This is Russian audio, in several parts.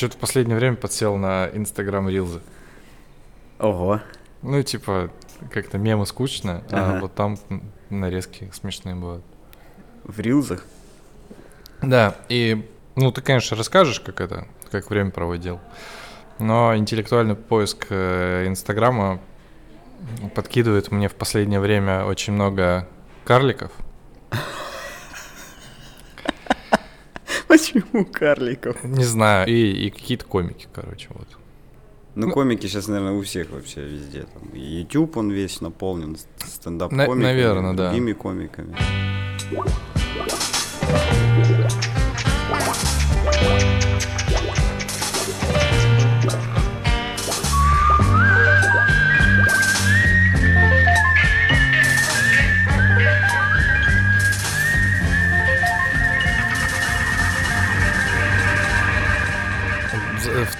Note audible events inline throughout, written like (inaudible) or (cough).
Что-то в последнее время подсел на Инстаграм Рилзы. Ого. Ну, типа, как-то мемы скучно, а Ага. вот там нарезки смешные бывают. В рилзах? Да, и, ну, ты, конечно, расскажешь, как это, как время проводил. Но интеллектуальный поиск э, Инстаграма подкидывает мне в последнее время очень много карликов. Почему карликов? Не знаю, и, и какие-то комики, короче, вот. Ну, комики сейчас, наверное, у всех вообще везде. Там, YouTube, он весь наполнен стендап-комиками, наверно, да. другими комиками.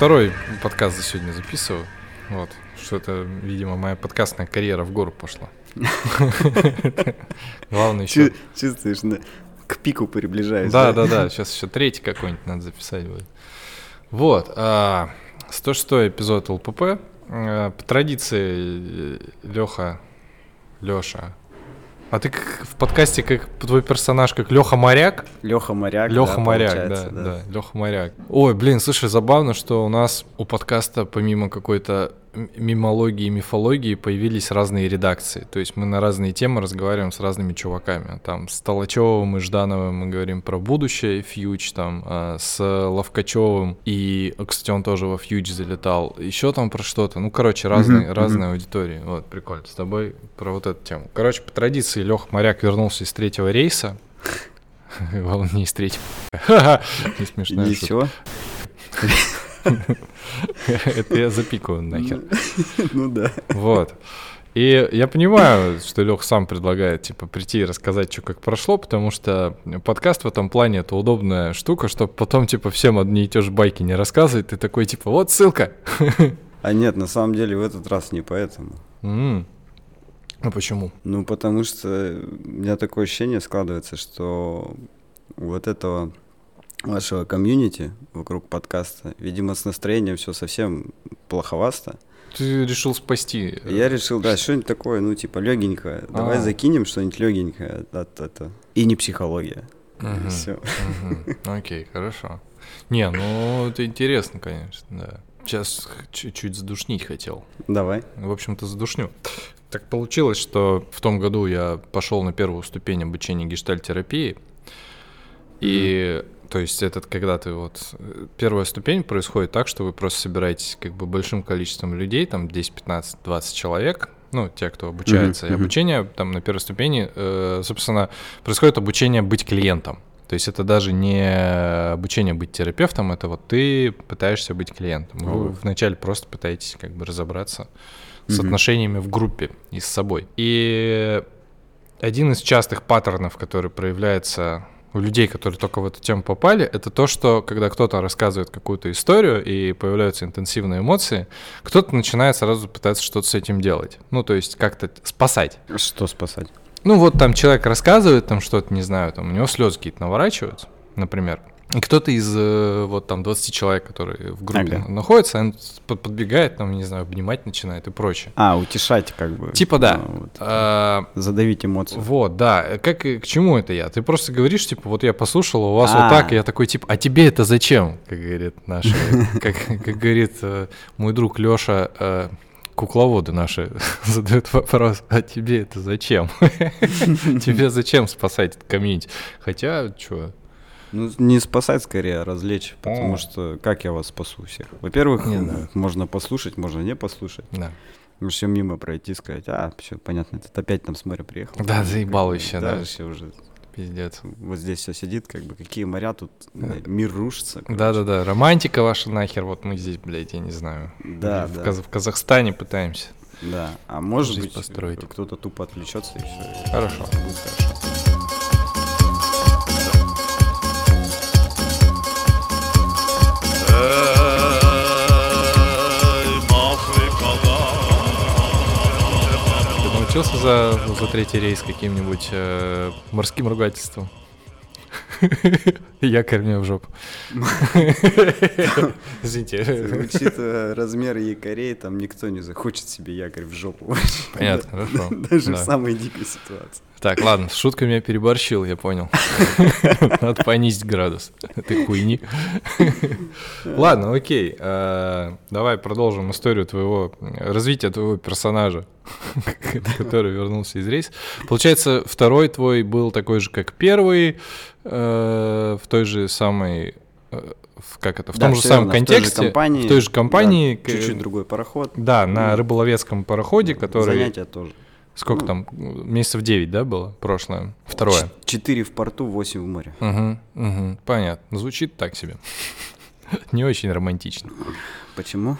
Второй подкаст за сегодня записываю. Вот. Что это, видимо, моя подкастная карьера в гору пошла. (laughs) Главное еще. Чу- Чувствуешь, к пику приближаешься. Да, да, (laughs) да. Сейчас еще третий какой-нибудь надо записать будет. Вот. а, 106 эпизод ЛПП. А, По традиции Леха, Леша. А ты как в подкасте как твой персонаж как Леха Моряк? Леха Моряк. Леха да, Моряк, да, получается, да, Леха Моряк. Ой, блин, слушай, забавно, что у нас у подкаста помимо какой-то мимологии и мифологии появились разные редакции. То есть мы на разные темы разговариваем с разными чуваками. Там с Толочевым и Ждановым мы говорим про будущее, фьюч, там а, с Ловкачевым и, кстати, он тоже во фьюч залетал. Еще там про что-то. Ну, короче, разные, мгм. разные аудитории. Вот, прикольно. С тобой про вот эту тему. Короче, по традиции Леха Моряк вернулся из третьего рейса. (laughs) Из третьего. (laughs) Не шутка. Ничего. (laughs) (laughs) Это я запикаю нахер. (laughs) Ну да. Вот. И я понимаю, что Лех сам предлагает, типа, прийти и рассказать, что как прошло, потому что подкаст в этом плане это удобная штука, чтобы потом, типа, всем одни и те же байки не рассказывать. Ты такой, типа, вот ссылка. А нет, на самом деле в этот раз не поэтому. Ну почему? Ну, потому что у меня такое ощущение складывается, что вот этого вашего комьюнити вокруг подкаста, видимо, с настроением все совсем плоховасто. Ты решил спасти. э, Я решил, да, что-нибудь такое, ну, типа, легенькое. Давай А. закинем что-нибудь легенькое. от это. И не психология. Все. Окей, хорошо. Не, ну это интересно, конечно, да. Сейчас чуть-чуть задушнить хотел. Давай. В общем-то, задушню. Так получилось, что в том году я пошел на первую ступень обучения гештальтерапии. И то есть этот, когда ты вот... э, Первая ступень происходит так, что вы просто собираетесь как бы большим количеством людей, там 10, 15, 20 человек, ну, те, кто обучается. И мгм. обучение там на первой ступени, э, собственно, происходит обучение быть клиентом. То есть это даже не обучение быть терапевтом, это вот ты пытаешься быть клиентом. Вы О. вначале просто пытаетесь как бы разобраться с отношениями в группе и с собой. И один из частых паттернов, который проявляется у людей, которые только в эту тему попали, это то, что когда кто-то рассказывает какую-то историю и появляются интенсивные эмоции, кто-то начинает сразу пытаться что-то с этим делать. Ну, то есть как-то спасать. Что спасать? Ну, вот там человек рассказывает там что-то, не знаю, там у него слезы какие-то наворачиваются, например. И кто-то из э, вот там 20 человек, которые в группе Ага. находятся, он под- подбегает, там, не знаю, обнимать начинает и прочее. А, утешать как бы. Типа да. Ну, вот. А, Задавить эмоции. вот, да. Как, к чему это я? Ты просто говоришь, типа, вот я послушал, у вас А. вот так, и я такой, типа, а тебе это зачем? Как говорит наш, как, как говорит э, мой друг Леша, э, кукловоды наши (laughs) задают вопрос, а тебе это зачем? (laughs) Тебе зачем спасать этот комьюнити? Хотя, что? Ну, не спасать скорее, а развлечь. Потому О. что как я вас спасу всех? Во-первых, Не знаю. можно послушать, можно не послушать. Да. Все мимо пройти, сказать, а, все понятно, этот опять там с моря приехал. Да, заебал еще, да. вообще уже Пиздец. вот здесь все сидит, как бы, какие моря тут, Да. мир рушится. Да-да-да, романтика ваша нахер, вот мы здесь, блядь, я не знаю. Да, в, да. Каз- в Казахстане пытаемся. Да, а может быть, построить. кто-то тупо отвлечется и все. Хорошо. Будет хорошо. Ты научился за, за третий рейс каким-нибудь э, морским ругательством? (laughs) Якорь мне в жопу. (laughs) Извините. Учитывая размер якорей, там никто не захочет себе якорь в жопу. Понятно, хорошо. (laughs) Даже в самой дикой ситуации. Так, ладно, с шутками я переборщил, я понял. (laughs) Надо понизить градус этой хуйни. Ладно, окей. э, Давай продолжим историю твоего, развития твоего персонажа, (laughs) который вернулся из рейса. Получается, второй твой был такой же, как первый, э, в той же самой, э, в- как это, в Да, том же самом верно, в той же контексте, компании, в той же компании, да, к- Чуть-чуть другой пароход. да, на рыболовецком пароходе, который Занятия тоже. Сколько ну, там месяцев 9, да, было прошлое, второе. Четыре в порту, восемь в море. Угу, угу, понятно. Звучит так себе. (laughs) Не очень романтично. Почему?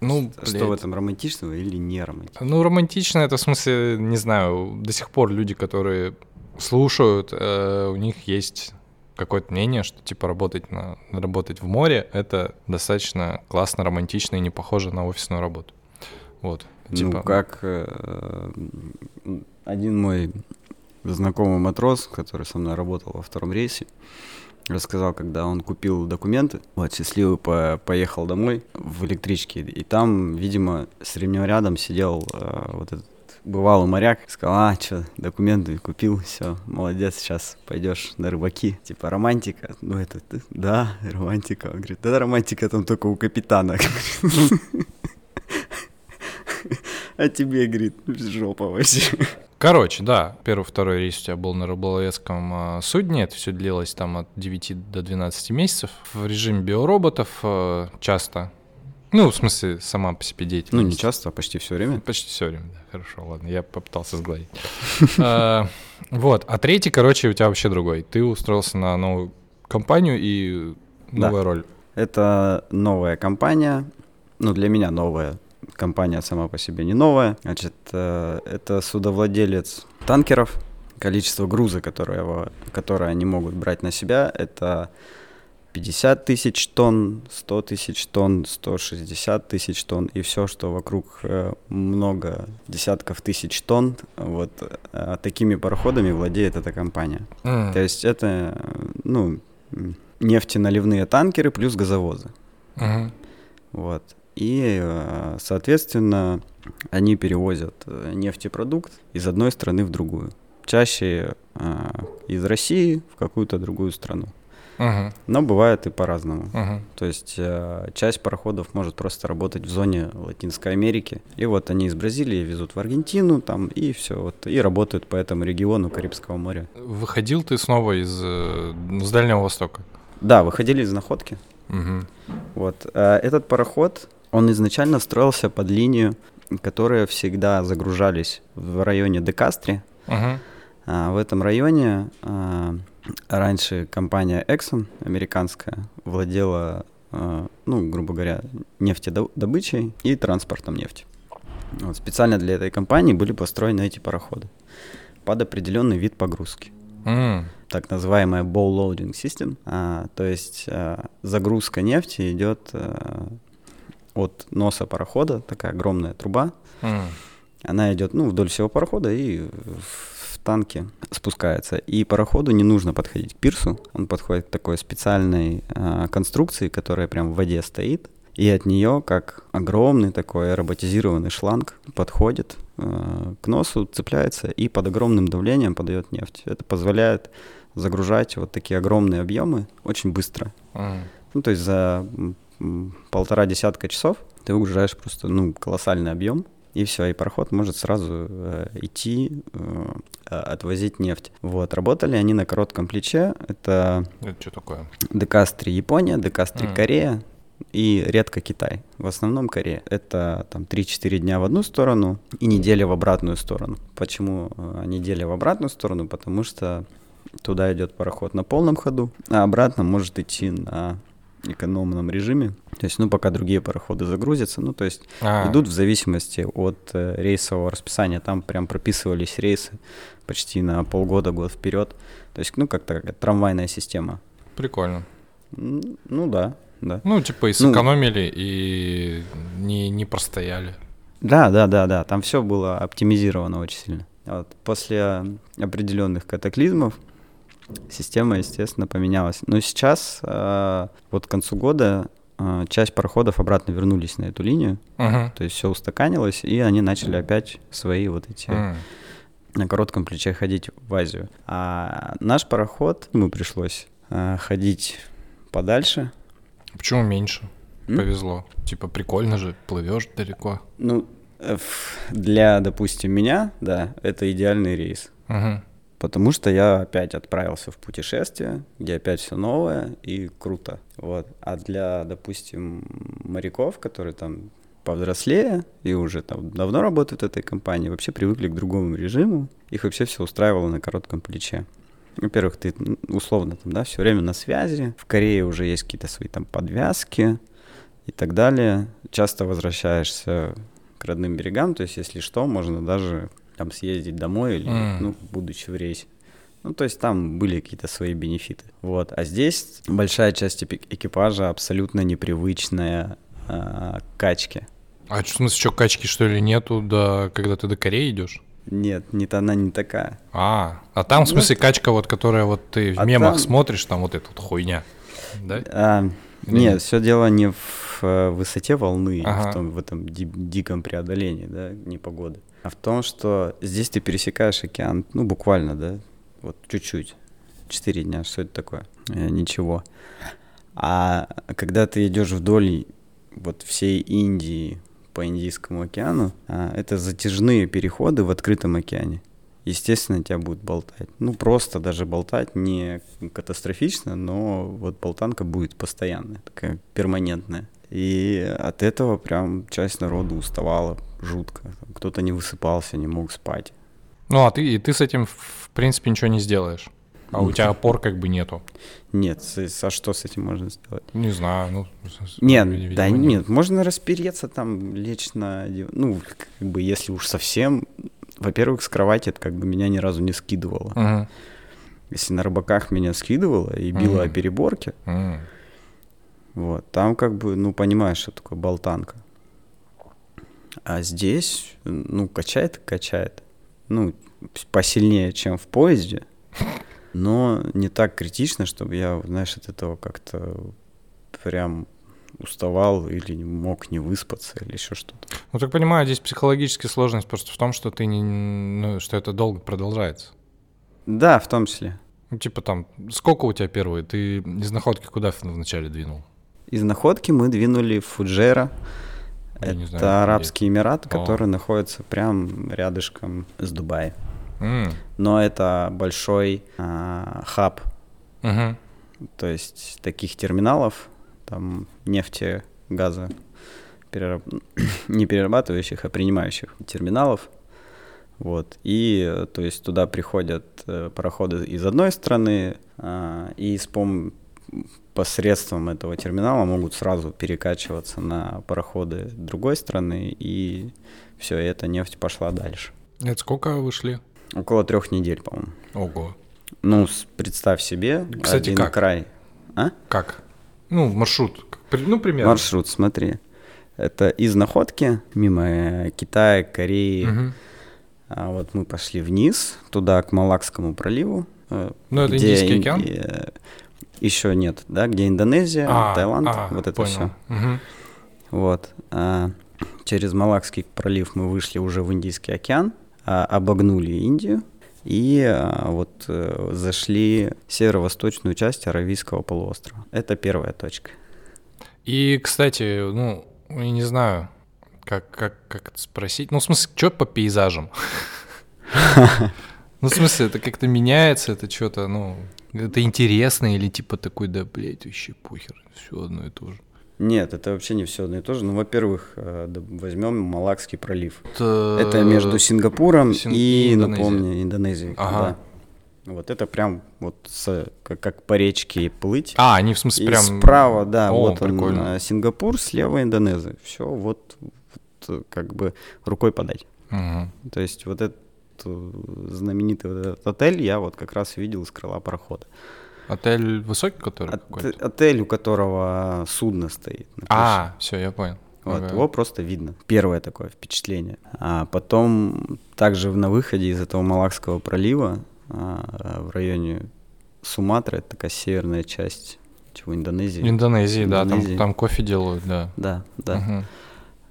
Ну, Что блядь. в этом романтичного или не романтичного? Ну, романтично это в смысле, не знаю, до сих пор люди, которые слушают, э, у них есть какое-то мнение, что типа работать на работать в море это достаточно классно, романтично и не похоже на офисную работу. Вот. Типа, Ну, как э, один мой знакомый матрос, который со мной работал во втором рейсе, рассказал, когда он купил документы, вот, счастливый по- поехал домой в электричке, и там, видимо, с ремнем рядом сидел э, вот этот бывалый моряк, сказал, а, что, документы купил, все, молодец, сейчас пойдешь на рыбаки. Типа, романтика. Ну, это, да, романтика. Он говорит, да, романтика там только у капитана. (laughs) (laughs) А тебе, говорит, жопа вообще. Короче, да, первый, второй рейс у тебя был на рыболовецком а, судне, это все длилось там от 9 до 12 месяцев в режиме биороботов э, часто. Ну, в смысле, сама по себе Ну, деятельность. не часто, а почти все время. Почти все время, да, хорошо, ладно, я попытался сгладить. А, Вот, а третий, короче, у тебя вообще другой. Ты устроился на новую компанию и новая роль. Это новая компания, ну, для меня новая. Компания сама по себе не новая. Значит, э, это судовладелец танкеров. Количество груза, которое, которое они могут брать на себя, это 50 тысяч тонн, 100 тысяч тонн, 160 тысяч тонн и все, что вокруг э, много десятков тысяч тонн. Вот э, такими пароходами владеет эта компания. М, То есть это, ну, нефтеналивные танкеры плюс газовозы. мгм. Вот. И, э, соответственно, они перевозят э, нефтепродукт из одной страны в другую. Чаще э, из России в какую-то другую страну. Мгм, Но бывает и по-разному. мгм. То есть э, часть пароходов может просто работать в зоне Латинской Америки. И вот они из Бразилии везут в Аргентину там, и все. Вот, и работают по этому региону Карибского моря. Выходил ты снова из э, с Дальнего Востока. Да, выходили из находки. Мгм. Вот. а Этот пароход, он изначально строился под линию, которые всегда загружались в районе Декастри. Мгм. А В этом районе а, раньше компания Exxon, американская, владела, а, ну, грубо говоря, нефтедобычей и транспортом нефти. Вот, специально для этой компании были построены эти пароходы под определенный вид погрузки М, так называемая bow loading system, а, то есть а, загрузка нефти идет а, от носа парохода, такая огромная труба, м. она идет ну, вдоль всего парохода и в, танке спускается. И пароходу не нужно подходить к пирсу, он подходит к такой специальной а, конструкции, которая прям в воде стоит, и от нее, как огромный такой роботизированный шланг, подходит э, к носу, цепляется и под огромным давлением подает нефть. Это позволяет загружать вот такие огромные объемы очень быстро. М. Ну, то есть за полтора десятка часов ты выгружаешь просто ну, колоссальный объем, и все, и пароход может сразу э, идти, э, отвозить нефть. Вот, работали они на коротком плече. Это Это что такое? Декастри Япония, Декастри Мгм. Корея и редко Китай. В основном Корея. Это там 3-4 дня в одну сторону и неделя в обратную сторону. Почему э, неделя в обратную сторону? Потому что туда идет пароход на полном ходу, а обратно может идти на экономном режиме. То есть, ну, пока другие пароходы загрузятся, ну, то есть А, идут в зависимости от э, рейсового расписания. Там прям прописывались рейсы почти на полгода, год вперед. То есть, ну, как-то как трамвайная система. Прикольно. Ну да, да. Ну, типа, и Ну- сэкономили, и не, не простояли. Да, да, да, да. Там все было оптимизировано очень сильно. Вот. После определенных катаклизмов Система, естественно, поменялась. Но сейчас, э, вот к концу года, э, часть пароходов обратно вернулись на эту линию. Мгм. То есть все устаканилось, и они начали опять свои вот эти М. на коротком плече ходить в Азию. А наш пароход, ему пришлось э, ходить подальше. Почему меньше? М? Повезло. Типа прикольно же, плывешь далеко. Ну, для, допустим, меня, да, это идеальный рейс. Мгм. Потому что я опять отправился в путешествие, где опять все новое и круто. Вот. А для, допустим, моряков, которые там повзрослее и уже там давно работают в этой компании, вообще привыкли к другому режиму, их вообще все устраивало на коротком плече. Во-первых, ты условно там, да, все время на связи. В Корее уже есть какие-то свои там подвязки и так далее. Часто возвращаешься к родным берегам, то есть если что, можно даже там съездить домой или, М. ну, будучи в рейсе. Ну, то есть там были какие-то свои бенефиты. Вот. А здесь большая часть экипажа абсолютно непривычная а, к качке. А что, в смысле, что, качки что ли нету, да, когда ты до Кореи идешь? Нет, не, та- она не такая. А, а там, в Ну, смысле, качка вот, которая вот ты в А мемах там- смотришь, там вот эта вот хуйня, да? А, Или нет, нет? все дело не в э, высоте волны, Ага. в, том, в этом ди- диком преодолении, да, непогоды, а в том, что здесь ты пересекаешь океан, ну, буквально, да, вот чуть-чуть, четыре дня, что это такое? Э, ничего. А когда ты идешь вдоль вот всей Индии по Индийскому океану, а, это затяжные переходы в открытом океане. Естественно, тебя будет болтать. Ну, просто даже болтать не катастрофично, но вот болтанка будет постоянная, такая перманентная. И от этого прям часть народа уставала жутко. Кто-то не высыпался, не мог спать. Ну, а ты, и ты с этим, в принципе, ничего не сделаешь. А у тебя (laughs) опор как бы нету. Нет, а что с этим можно сделать? Не знаю, ну... Нет, видимо, да нет, можно распереться там, лечь на... Ну, как бы, если уж совсем... Во-первых, с кровати это как бы меня ни разу не скидывало. Мгм. Если на рыбаках меня скидывало и било о Мгм. переборке, М. вот, там как бы, ну, понимаешь, что такое болтанка. А здесь, ну, качает качает. Ну, посильнее, чем в поезде, но не так критично, чтобы я, знаешь, от этого как-то прям уставал или мог не выспаться или еще что-то. Ну, так понимаю, здесь психологическая сложность просто в том, что ты не... Ну, что это долго продолжается. Да, в том числе. Ну, типа там, сколько у тебя первые? Ты из находки куда вначале двинул? Из находки мы двинули в Фуджера. Я Это знаю, где Арабский Эмират, О. который находится прям рядышком с Дубаем. М. Но это большой а, хаб, Мгм. то есть таких терминалов, там нефти, газа, перераб- (coughs) не перерабатывающих, а принимающих терминалов. Вот. И то есть туда приходят э, пароходы из одной страны, а, и с пом- посредством этого терминала могут сразу перекачиваться на пароходы другой страны, и все, эта нефть пошла дальше. Это сколько вышли? Около трех недель, по-моему. Ого. Ну, представь себе, Кстати, один как? край. А? Как? Ну, маршрут. Ну, примерно. Маршрут, смотри. Это из находки, мимо э, Китая, Кореи. Мгм. А вот мы пошли вниз, туда, к Малакскому проливу. э, Ну, это где Индийский Инди- океан? Еще нет, да, где Индонезия, А, Таиланд, а, вот это понял. все. Мгм. Вот. а, через Малакский пролив мы вышли уже в Индийский океан, а, обогнули Индию и а, вот э, зашли в северо-восточную часть Аравийского полуострова. Это первая точка. И, кстати, ну, я не знаю, как, как, как это спросить. Ну, в смысле, что по пейзажам? (laughs) Ну, в смысле, это как-то меняется, это что-то, ну, это интересно или типа такой, да, блядь, вообще похер, все одно и то же. Нет, это вообще не все одно и то же. Ну, во-первых, э, возьмем Малакский пролив. Это, Это между Сингапуром Син- и, и напомню, Индонезией. Ага. да. Вот это прям вот с- как, как по речке плыть. А, они в смысле и прям... справа, да, О, вот он, прикольно. э, Сингапур, слева Индонезия. Все вот, вот, как бы рукой подать. Мгм. То есть вот этот э, знаменитый вот этот отель я вот как раз видел из крыла парохода. Отель высокий который От- отель, у которого судно стоит. А, все, я понял. Вот, Ага. его просто видно. Первое такое впечатление. А потом также на выходе из этого Малакского пролива а, в районе Суматра, это такая северная часть чего, Индонезии. Индонезии, да, там, Индонезии. там кофе делают, да. Да, да. Мгм.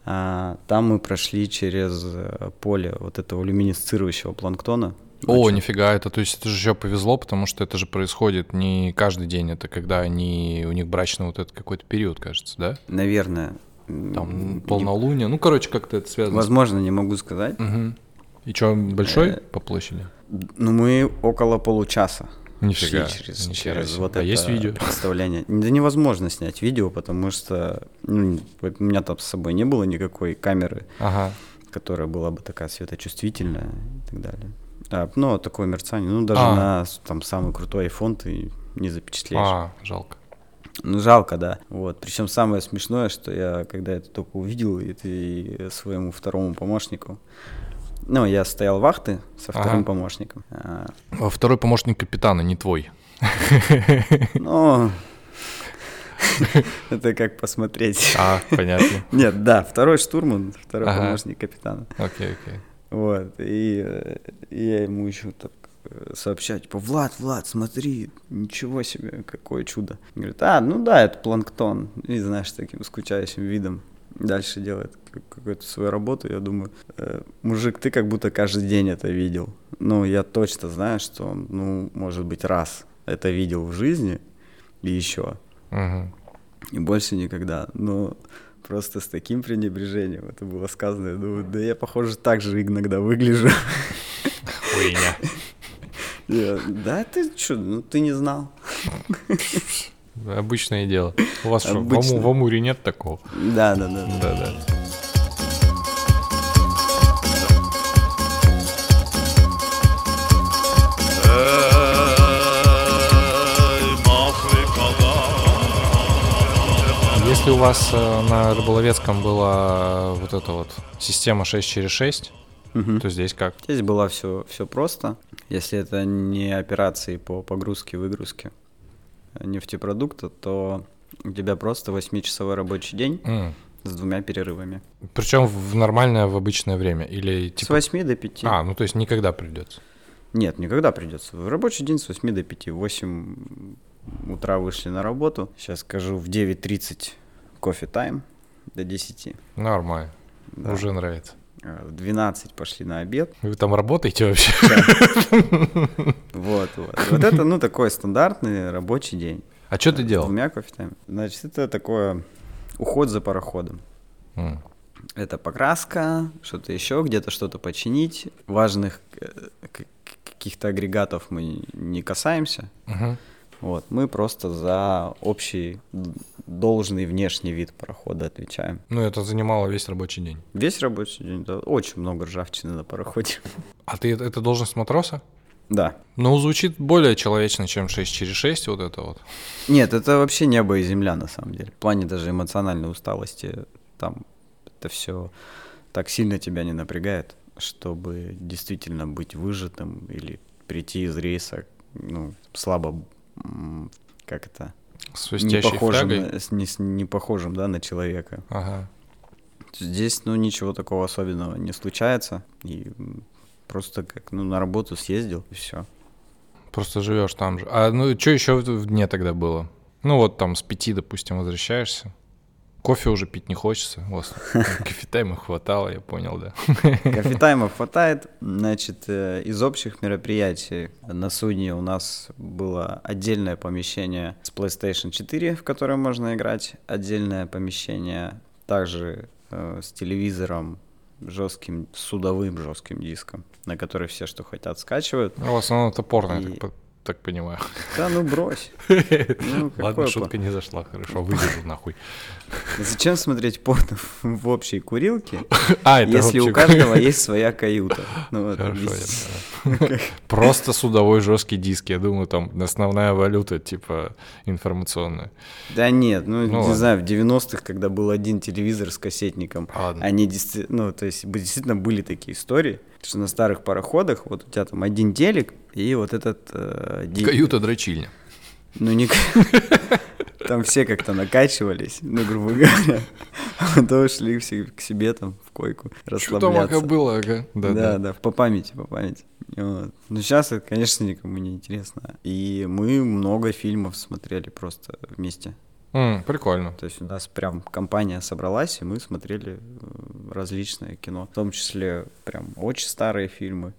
А, там мы прошли через э, поле вот этого люминесцирующего планктона. О, Очень- нифига, это то есть это же еще повезло, потому что это же происходит не каждый день, это когда они, у них брачный вот этот какой-то период, кажется, да? Наверное. Там полнолуние, ну, короче, как-то это связано. с- Возможно, не могу сказать. Мгм. И что, большой Э, по площади? Ну, мы около получаса Нифига, шли через, нихера через себе. вот А это есть видео? представление. Да невозможно снять видео, потому что ну, у меня там с собой не было никакой камеры, Ага. которая была бы такая светочувствительная и так далее. А, ну, такое мерцание. Ну, даже А. на там самый крутой iPhone ты не запечатлеешь. А, жалко. Ну, жалко, да. Вот. Причем самое смешное, что я, когда это только увидел, это и своему второму помощнику. Ну, я стоял вахты со вторым Ага. помощником. А, Второй помощник капитана, не твой. (laughs) Ну, (laughs) это как посмотреть. А, понятно. (laughs) Нет, да, второй штурман, второй Ага. помощник капитана. Окей, окей. Вот, и, э, и я ему еще так э, сообщаю, типа, Влад, Влад, смотри, ничего себе, какое чудо. Говорит, а, ну да, это планктон. И, знаешь, таким скучающим видом дальше делает как- какую-то свою работу. Я думаю, «Э, мужик, ты как будто каждый день это видел. Ну, я точно знаю, что он, ну, может быть, раз это видел в жизни и еще. Мгм. И больше никогда. Но просто с таким пренебрежением это было сказано. Я думаю, да я, похоже, так же иногда выгляжу. Хуйня. Я, Да ты что, ну ты не знал. (laughs) Обычное дело. У вас что, в. Аму- в Амуре нет такого? Да, да, да. да. Да-да. Если у вас э, на Рыболовецком была вот эта вот система 6 через 6, Мгм. то здесь как? Здесь было все, все просто. Если это не операции по погрузке выгрузке нефтепродукта, то у тебя просто 8-часовой рабочий день М. с двумя перерывами. Причем в нормальное, в обычное время? Или С типа... 8 до 5. А, ну то есть никогда придется. Нет, никогда придется. В рабочий день с 8 до 5. В 8 утра вышли на работу. Сейчас скажу, в 9.30 кофе тайм до 10. Нормально. Да. Уже нравится. А В 12 пошли на обед. Вы там работаете вообще? Вот, вот. Вот это, ну, такой стандартный рабочий день. А что ты С делал? двумя кофе тайм. Значит, это такое уход за пароходом. Это покраска, что-то еще, где-то что-то починить. Важных э, каких-то агрегатов мы не касаемся. Мгм. Вот, мы просто за общий должный внешний вид парохода отвечаем. Ну, это занимало весь рабочий день. Весь рабочий день, да, очень много ржавчины на пароходе. А ты это должность матроса? Да. Ну, звучит более человечно, чем 6 через 6, вот это вот. Нет, это вообще небо и земля на самом деле. В плане даже эмоциональной усталости там это все так сильно тебя не напрягает, чтобы действительно быть выжатым или прийти из рейса, ну, слабо, как это, не похожим, флягой. на, с- не, с- не похожим, да, на человека. Ага. Здесь, ну, ничего такого особенного не случается. И просто как, ну, на работу съездил, и все. Просто живешь там же. А ну, что еще в дне тогда было? Ну, вот там с пяти, допустим, возвращаешься. Кофе уже пить не хочется. У вас (laughs) кофе-тайма хватало, я понял, да. Кофетаймов (laughs) хватает. Значит, э, из общих мероприятий на судне у нас было отдельное помещение с PlayStation 4, в которое можно играть. Отдельное помещение также э, с телевизором жестким, судовым жестким диском, на который все, что хотят, скачивают. Ну, в основном это порно, я И- так по- так понимаю. Да ну брось. (laughs) Ну, Ладно, шутка не зашла, хорошо, вырежу нахуй. Зачем смотреть порно в общей курилке, (laughs) А, если у каждого есть своя каюта? Ну, Хорошо, я. (laughs) Просто судовой жесткий диск, я думаю, там основная валюта, типа, информационная. Да нет, ну, Ну не ладно. знаю, в 90-х, когда был один телевизор с кассетником, Ладно. они действительно, ну, то есть действительно были такие истории, что на старых пароходах вот у тебя там один телек и вот этот... э, ди- Каюта-дрочильня. Ну, не... (laughs) Там все как-то накачивались, ну, грубо говоря, а потом шли все к себе там в койку Что там расслабляться. ага было, ага? Да, да, по памяти, по памяти. Вот. Но сейчас это, конечно, никому не интересно. И мы много фильмов смотрели просто вместе. М, прикольно. То есть у нас прям компания собралась, и мы смотрели э, различное кино. В том числе прям очень старые фильмы.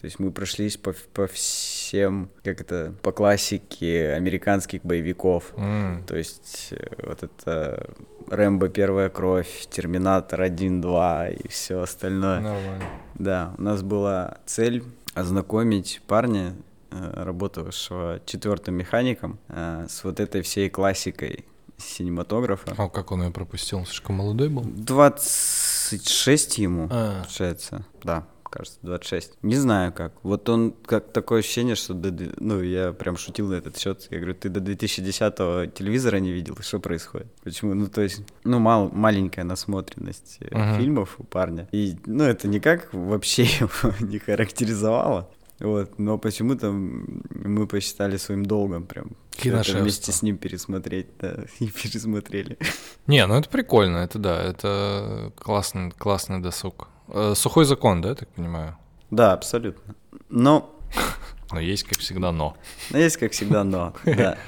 То есть мы прошлись по, по всем, как это, по классике американских боевиков. М, То есть э, вот это Рэмбо Первая кровь, Терминатор 1, 2 и все остальное. Нормально. Да, у нас была цель ознакомить парня, э, работавшего четвертым механиком, э, с вот этой всей классикой синематографа. А как он ее пропустил? Слишком молодой был? 26 ему, А. получается. Да, кажется, 26. Не знаю как. Вот он, как такое ощущение, что... до ну, я прям шутил на этот счет. Я говорю, ты до 2010-го телевизора не видел? Что происходит? Почему? Ну, то есть, ну, мал, маленькая насмотренность Мгм. фильмов у парня. И, ну, это никак вообще (laughs) его не характеризовало. Вот, но почему-то мы посчитали своим долгом прям вместе с ним пересмотреть, да, (laughs) и пересмотрели. Не, ну это прикольно, это да, это классный, классный досуг. Э, Сухой закон, да, я так понимаю? Да, абсолютно. Но (laughs) Но есть, как всегда, но. Но есть, как всегда, но. (laughs) Да.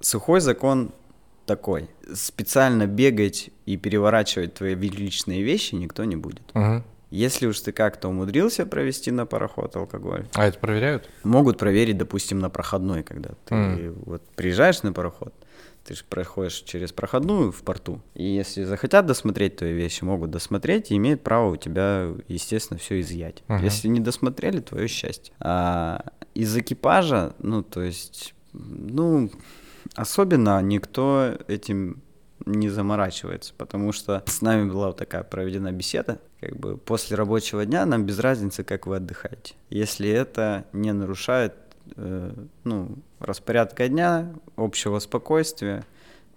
Сухой закон такой. Специально бегать и переворачивать твои личные вещи никто не будет. Мгм. Если уж ты как-то умудрился провести на пароход алкоголь, А это проверяют? могут проверить, допустим, на проходной, когда ты М. вот приезжаешь на пароход, ты же проходишь через проходную в порту, и если захотят досмотреть твои вещи, могут досмотреть и имеют право у тебя, естественно, все изъять. Мгм. Если не досмотрели, твое счастье. А из экипажа, ну, то есть, ну, особенно никто этим не заморачивается, потому что с нами была вот такая проведена беседа, как бы после рабочего дня нам без разницы, как вы отдыхаете. Если это не нарушает э, ну, распорядка дня, общего спокойствия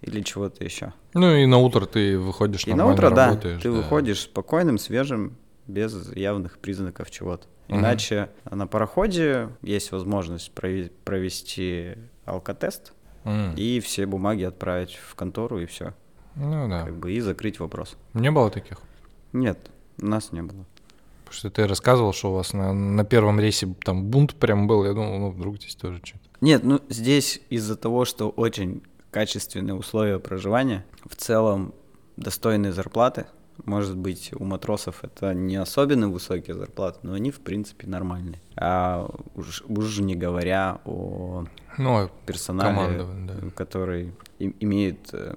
или чего-то еще. Ну и на утро ты выходишь И на утро, да, работаешь. ты выходишь спокойным, свежим, без явных признаков чего-то. Иначе на пароходе есть возможность провести алкотест М. и все бумаги отправить в контору и все, Ну да. как бы и закрыть вопрос. Не было таких? Нет, у нас не было. Потому что ты рассказывал, что у вас на, на первом рейсе там бунт прям был. Я думал, ну вдруг здесь тоже что-то. Нет, ну здесь из-за того, что очень качественные условия проживания, в целом достойные зарплаты. Может быть, у матросов это не особенно высокие зарплаты, но они, в принципе, нормальные. А уж, уж не говоря о Ну, персонале, командование, да. который имеет э,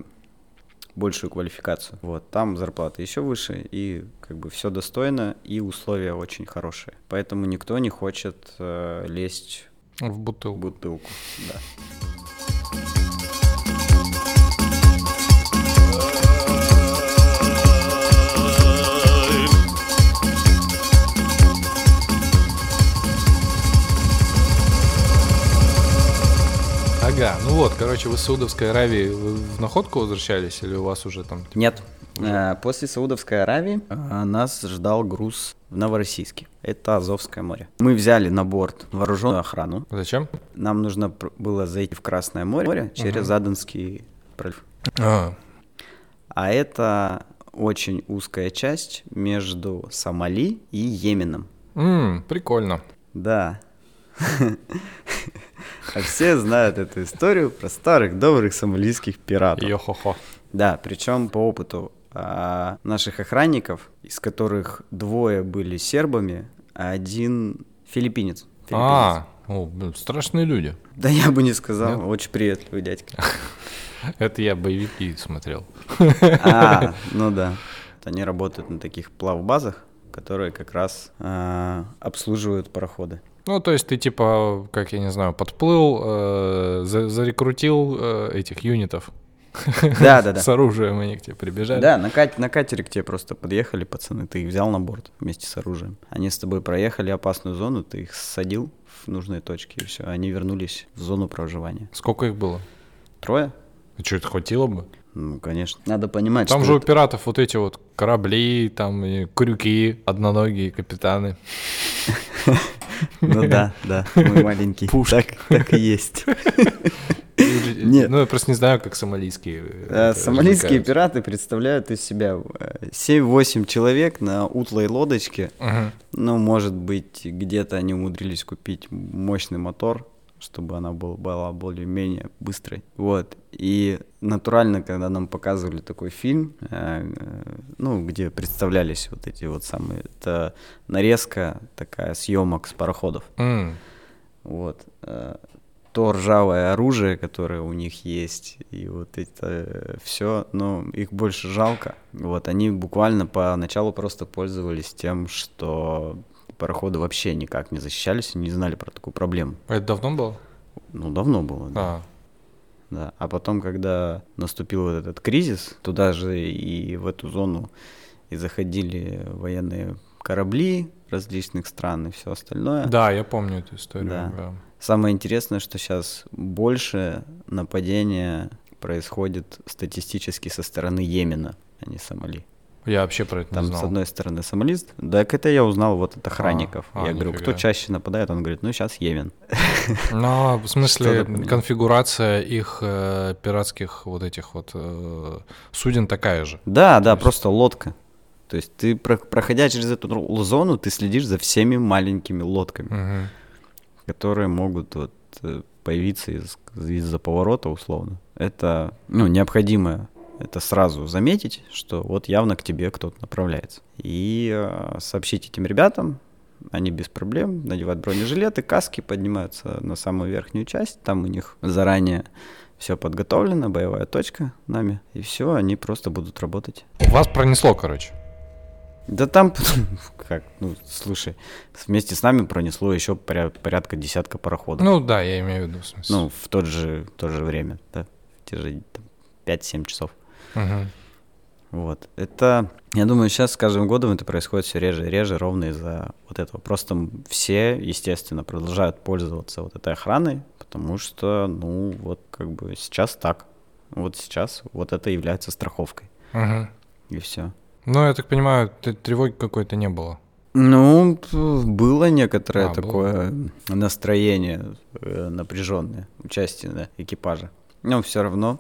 большую квалификацию. Вот, там зарплата еще выше, и как бы все достойно, и условия очень хорошие. Поэтому никто не хочет э, лезть в в бутылку. бутылку. Да. Ага, ну вот, короче, вы с Саудовской Аравии в находку возвращались или у вас уже там... типа, Нет. Э, После Саудовской Аравии э, нас ждал груз в Новороссийске. Это Азовское море. Мы взяли на борт вооруженную охрану. Зачем? Нам нужно было зайти в Красное море через Заданский пролив. А, А это очень узкая часть между Сомали и Йеменом. м, прикольно. Да. (laughs) А все знают эту историю про старых добрых сомалийских пиратов. Йо-хо-хо. Да, причем по опыту а, наших охранников, из которых двое были сербами, а один филиппинец. Филиппинец. А, о, блин, страшные люди. Да я бы не сказал, Нет? очень приветливый дядька. (laughs) Это я боевики смотрел. А, (laughs) ну да. Они работают на таких плавбазах, которые как раз а, обслуживают пароходы. Ну, то есть ты типа, как я не знаю, подплыл, э, за- зарекрутил э, этих юнитов Да, да, да. с оружием, они к тебе прибежали. Да, на, кат- на катере к тебе просто подъехали пацаны, ты их взял на борт вместе с оружием. Они с тобой проехали опасную зону, ты их садил в нужные точки, и все. Они вернулись в зону проживания. Сколько их было? Трое? А что, это хватило бы? Ну, конечно. Надо понимать, Там что же у это- пиратов вот эти вот корабли, там и крюки, одноногие капитаны. (laughs) Ну да, да, мой маленький. Так, так и есть. Нет. Ну, я просто не знаю, как сомалийские. Э, это Сомалийские пираты представляют из себя э, 7-8 человек на утлой лодочке. Ну, может быть, где-то они умудрились купить мощный мотор, чтобы она был- была более-менее быстрой. Вот. И натурально, когда нам показывали такой фильм, э, э, ну, где представлялись вот эти вот самые... Это нарезка такая съемок с пароходов. М. Вот. э, То ржавое оружие, которое у них есть, и вот это все, но их больше жалко. Вот, они буквально поначалу просто пользовались тем, что пароходы вообще никак не защищались и не знали про такую проблему. А Это давно было? Ну, давно было, да. А, да. А потом, когда наступил вот этот кризис, туда же и в эту зону и заходили военные корабли различных стран и все остальное. да, я помню эту историю. Да. да. Самое интересное, что сейчас больше нападения происходит статистически со стороны Йемена, а не Сомали. Я вообще про это Там не с знал. одной стороны сомалист, так это я узнал вот от охранников. а, я говорю, кто нифига. чаще нападает? Он говорит, ну сейчас Йемен. Но в (laughs) смысле конфигурация их э, пиратских вот этих вот э, суден такая же. Да, да, есть- просто лодка. То есть ты, про- проходя через эту зону, ты следишь за всеми маленькими лодками, Мгм. которые могут вот э, появиться из- из-за поворота условно. Это ну, необходимо это сразу заметить, что вот явно к тебе кто-то направляется. И э, сообщить этим ребятам, они без проблем надевают бронежилеты, каски, поднимаются на самую верхнюю часть, там у них заранее все подготовлено, боевая точка нами, и все, они просто будут работать. Вас пронесло, короче. Да там, (laughs) как, ну, слушай, вместе с нами пронесло еще поря- порядка десятка пароходов. Ну да, я имею в виду, в смысле. Ну, в тот же, в то же время, да, в те же там, 5-7 часов. Мгм. Вот. Это, я думаю, сейчас с каждым годом это происходит все реже и реже, ровно из-за вот этого. Просто все, естественно, продолжают пользоваться вот этой охраной, потому что, ну, вот как бы сейчас так. Вот сейчас вот это является страховкой. Мгм. И все. Ну, я так понимаю, тревоги какой-то не было. Ну, было некоторое А, было. такое настроение напряженное, участие экипажа. Но все равно,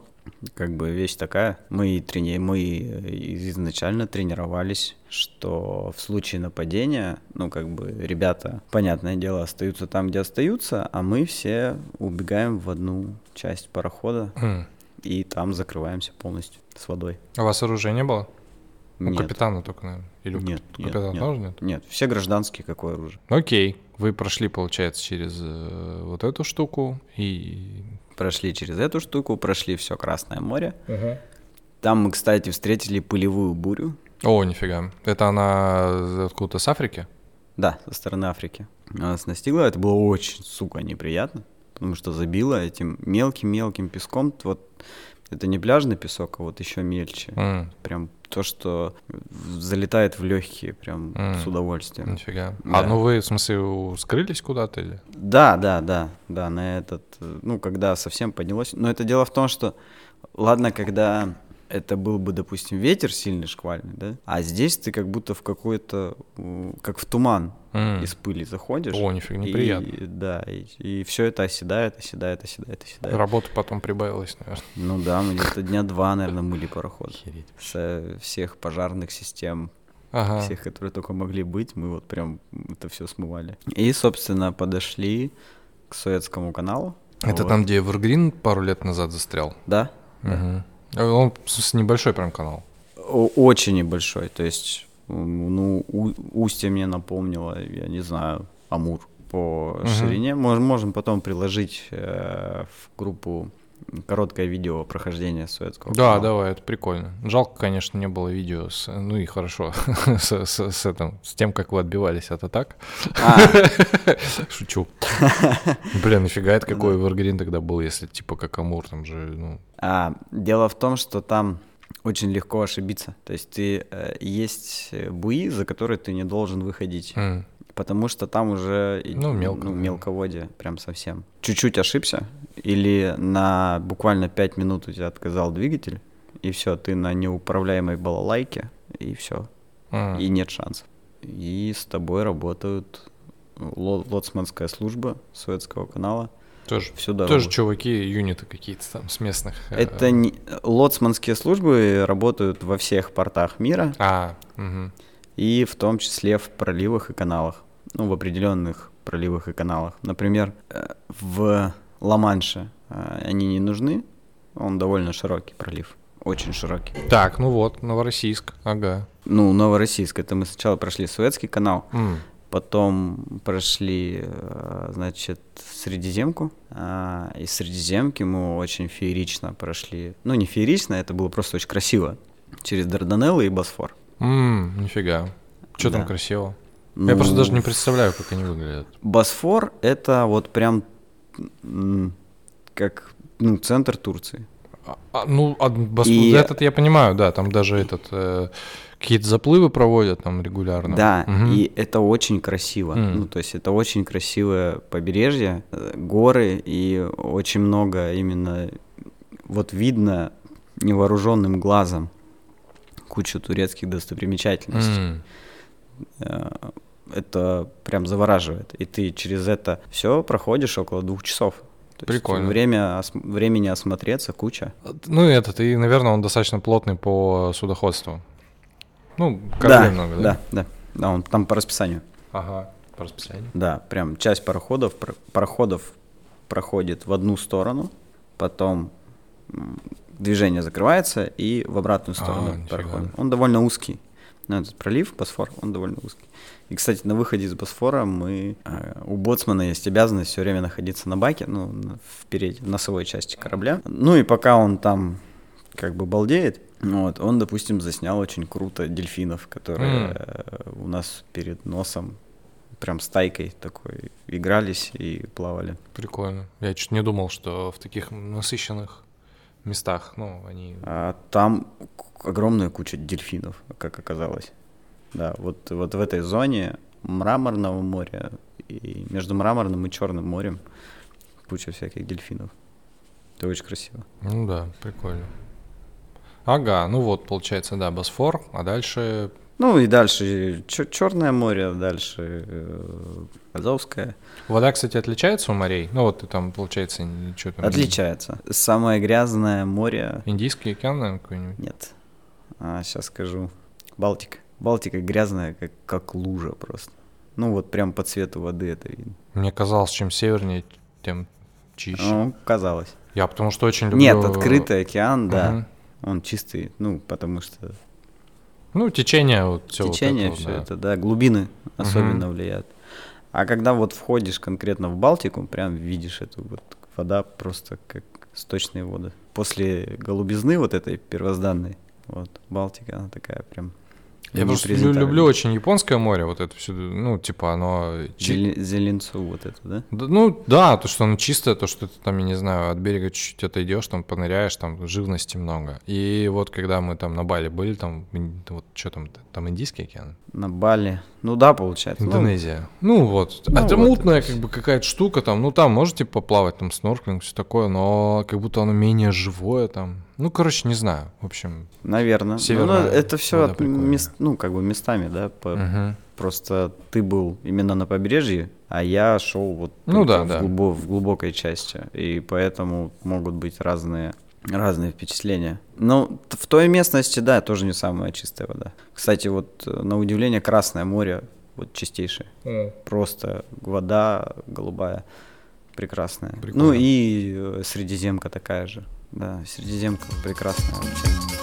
как бы вещь такая. Мы, трени... мы изначально тренировались, что в случае нападения, ну, как бы ребята, понятное дело, остаются там, где остаются, а мы все убегаем в одну часть парохода М. и там закрываемся полностью с водой. А у вас оружия не было? У Нет. капитана только, наверное. Или у Нет, кап- нет, капитана нет. тоже нет? Нет, все гражданские, какое оружие. Окей. Вы прошли, получается, через э, вот эту штуку и... Прошли через эту штуку, прошли все Красное море. Там мы, кстати, встретили пылевую бурю. О, нифига. Это она откуда-то с Африки? Да, со стороны Африки. Она нас настигла. Это было очень, сука, неприятно. Потому что забило этим мелким-мелким песком. Вот это не пляжный песок, а вот еще мельче. М, Прям то, что залетает в легкие, прям М. с удовольствием. Нифига. Да. А ну вы, в смысле, скрылись куда-то или? Да, да, да, да, на этот, ну, когда совсем поднялось. Но это дело в том, что, ладно, когда это был бы, допустим, ветер сильный, шквальный, да, а здесь ты как будто в какой-то, как в туман М. из пыли заходишь. О, нифига, и- неприятно. да, и, все это оседает, оседает, оседает, оседает. Работа потом прибавилась, наверное. Ну да, мы где-то дня два, наверное, мыли пароход. Охереть. Со всех пожарных систем, Ага. всех, которые только могли быть, мы вот прям это все смывали. И, собственно, подошли к Суэцкому каналу. Это Вот. там, где Эвергрин пару лет назад застрял? Да. А Он с небольшой прям канал. Очень небольшой. То есть, ну, у- устье мне напомнило, я не знаю, Амур по Мгм. ширине. Можем, можем потом приложить э, в группу короткое видео прохождения Суэцкого Да, канала. давай, это прикольно. Жалко, конечно, не было видео с, ну и хорошо, (laughs) с, с- с этим, с тем, как вы отбивались от атак. А, (laughs) Шучу. Блин, нафига это какой Эвергрин тогда был, если типа как Амур, там же, ну... а, дело в том, что там очень легко ошибиться. То есть ты, э, есть э, буи, за которые ты не должен выходить. м, Потому что там уже Ну, мелко, да. мелководье, прям совсем. Чуть-чуть ошибся, или на буквально 5 минут у тебя отказал двигатель, и все, ты на неуправляемой балалайке, и все, м. и нет шансов. И с тобой работают ло- лоцманская служба Суэцкого канала. Тоже, всю дорогу. тоже чуваки, юниты какие-то там с местных. э, Это не... лоцманские службы работают во всех портах мира, А, мгм. и в том числе в проливах и каналах. Ну, в определенных проливах и каналах. Например, э, в Ла-Манше э, они не нужны, он довольно широкий пролив, очень широкий. Так, ну вот, Новороссийск, ага. Ну, Новороссийск, это мы сначала прошли Суэцкий канал, М, потом прошли, э, значит, Средиземку. а, Из Средиземки мы очень феерично прошли. Ну, не феерично, это было просто очень красиво. Через Дарданеллы и Босфор. м, нифига. Что там Да. красиво? Я Ну, просто даже не представляю, как они выглядят. Босфор — это вот прям как ну, центр Турции. А, а, ну, от Босфор- И- этот я понимаю, да, там даже этот э, какие-то заплывы проводят там регулярно. Да, Мгм. и это очень красиво. Мгм. Ну, то есть это очень красивое побережье, горы, и очень много именно вот видно невооруженным глазом кучу турецких достопримечательностей. Э, Это прям завораживает. И ты через это все проходишь около двух часов. То есть Прикольно. время, ос- времени осмотреться куча. Ну, и этот, и, наверное, он достаточно плотный по судоходству. Ну, кораблей много, да? да, да. Да, он там по расписанию. Ага, по расписанию. Да, прям часть пароходов, пароходов проходит в одну сторону, потом движение закрывается и в обратную А, сторону нифига. парохода. Он довольно узкий. Ну, этот пролив, Босфор, он довольно узкий. И, кстати, на выходе из Босфора мы... э, у боцмана есть обязанность все время находиться на баке, ну, впереди, в носовой части корабля. Ну и пока он там как бы балдеет, вот, он, допустим, заснял очень круто дельфинов, которые э, у нас перед носом прям стайкой такой игрались и плавали. Прикольно. Я чуть не думал, что в таких насыщенных местах, ну, они... А там огромная куча дельфинов, как оказалось. Да, вот, вот в этой зоне Мраморного моря и между Мраморным и Черным морем куча всяких дельфинов. Это очень красиво. Ну да, прикольно. Ага, ну вот, получается, да, Босфор, а дальше... Ну и дальше Черное море, дальше э, Азовское. Вода, кстати, отличается у морей? Ну вот ты там, получается, ничего там... Отличается. Самое грязное море Индийский океан, наверное, какой-нибудь? нет. А, сейчас скажу. Балтика. Балтика грязная, как, как лужа просто. Ну вот прям по цвету воды это видно. Мне казалось, чем севернее, тем чище. Ну, казалось. Я потому что очень люблю... Нет, открытый океан, да. Мгм. Он чистый, ну, потому что Ну, течение, вот все течение, вот это, все да. это, да, глубины особенно влияют. А когда вот входишь конкретно в Балтику, прям видишь эту вот вода просто как сточные воды. После голубизны вот этой первозданной, вот, Балтика, она такая прям Я просто люблю очень японское море, вот это все, ну, типа оно... чи- Зеле- Зеленцу вот это, да? Да, ну, да, то, что оно чистое, то, что ты там, я не знаю, от берега чуть-чуть отойдешь, там поныряешь, там живности много. И вот когда мы там на Бали были, там, вот что там, там Индийский океан? На Бали. Ну да, получается. Ну, Индонезия. Ну, вот. ну это вот мутная это как бы какая-то штука там. Ну там можете поплавать, там снорклинг, все такое, но как будто оно менее живое там. Ну, короче, не знаю. В общем. наверное. Северная ну, это все от мест, ну, как бы местами, да, по, мгм. Просто ты был именно на побережье, а я шел вот Ну да, в, да. глубо- в глубокой части. И поэтому могут быть разные, разные впечатления. Ну, в той местности, да, тоже не самая чистая вода. Кстати, вот э, на удивление Красное море вот чистейшее. Просто вода голубая, прекрасная. Прикольно. Ну и э, Средиземка такая же. Да, Средиземка прекрасная вообще.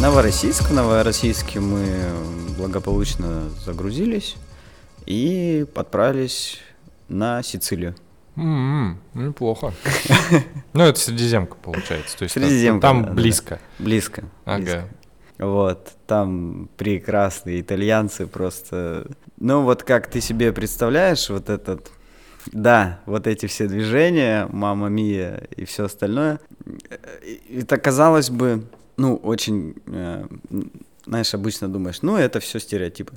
Новороссийск. В Новороссийске мы благополучно загрузились и отправились на Сицилию. М-м, неплохо. (laughs) Ну, это Средиземка, получается. То есть Средиземка, там да, близко. Близко. Ага. близко. Вот, там прекрасные итальянцы просто. Ну, вот как ты себе представляешь, вот этот. Да, вот эти все движения, мама мия и все остальное. Это казалось бы, ну, очень, э, знаешь, обычно думаешь, ну, это все стереотипы.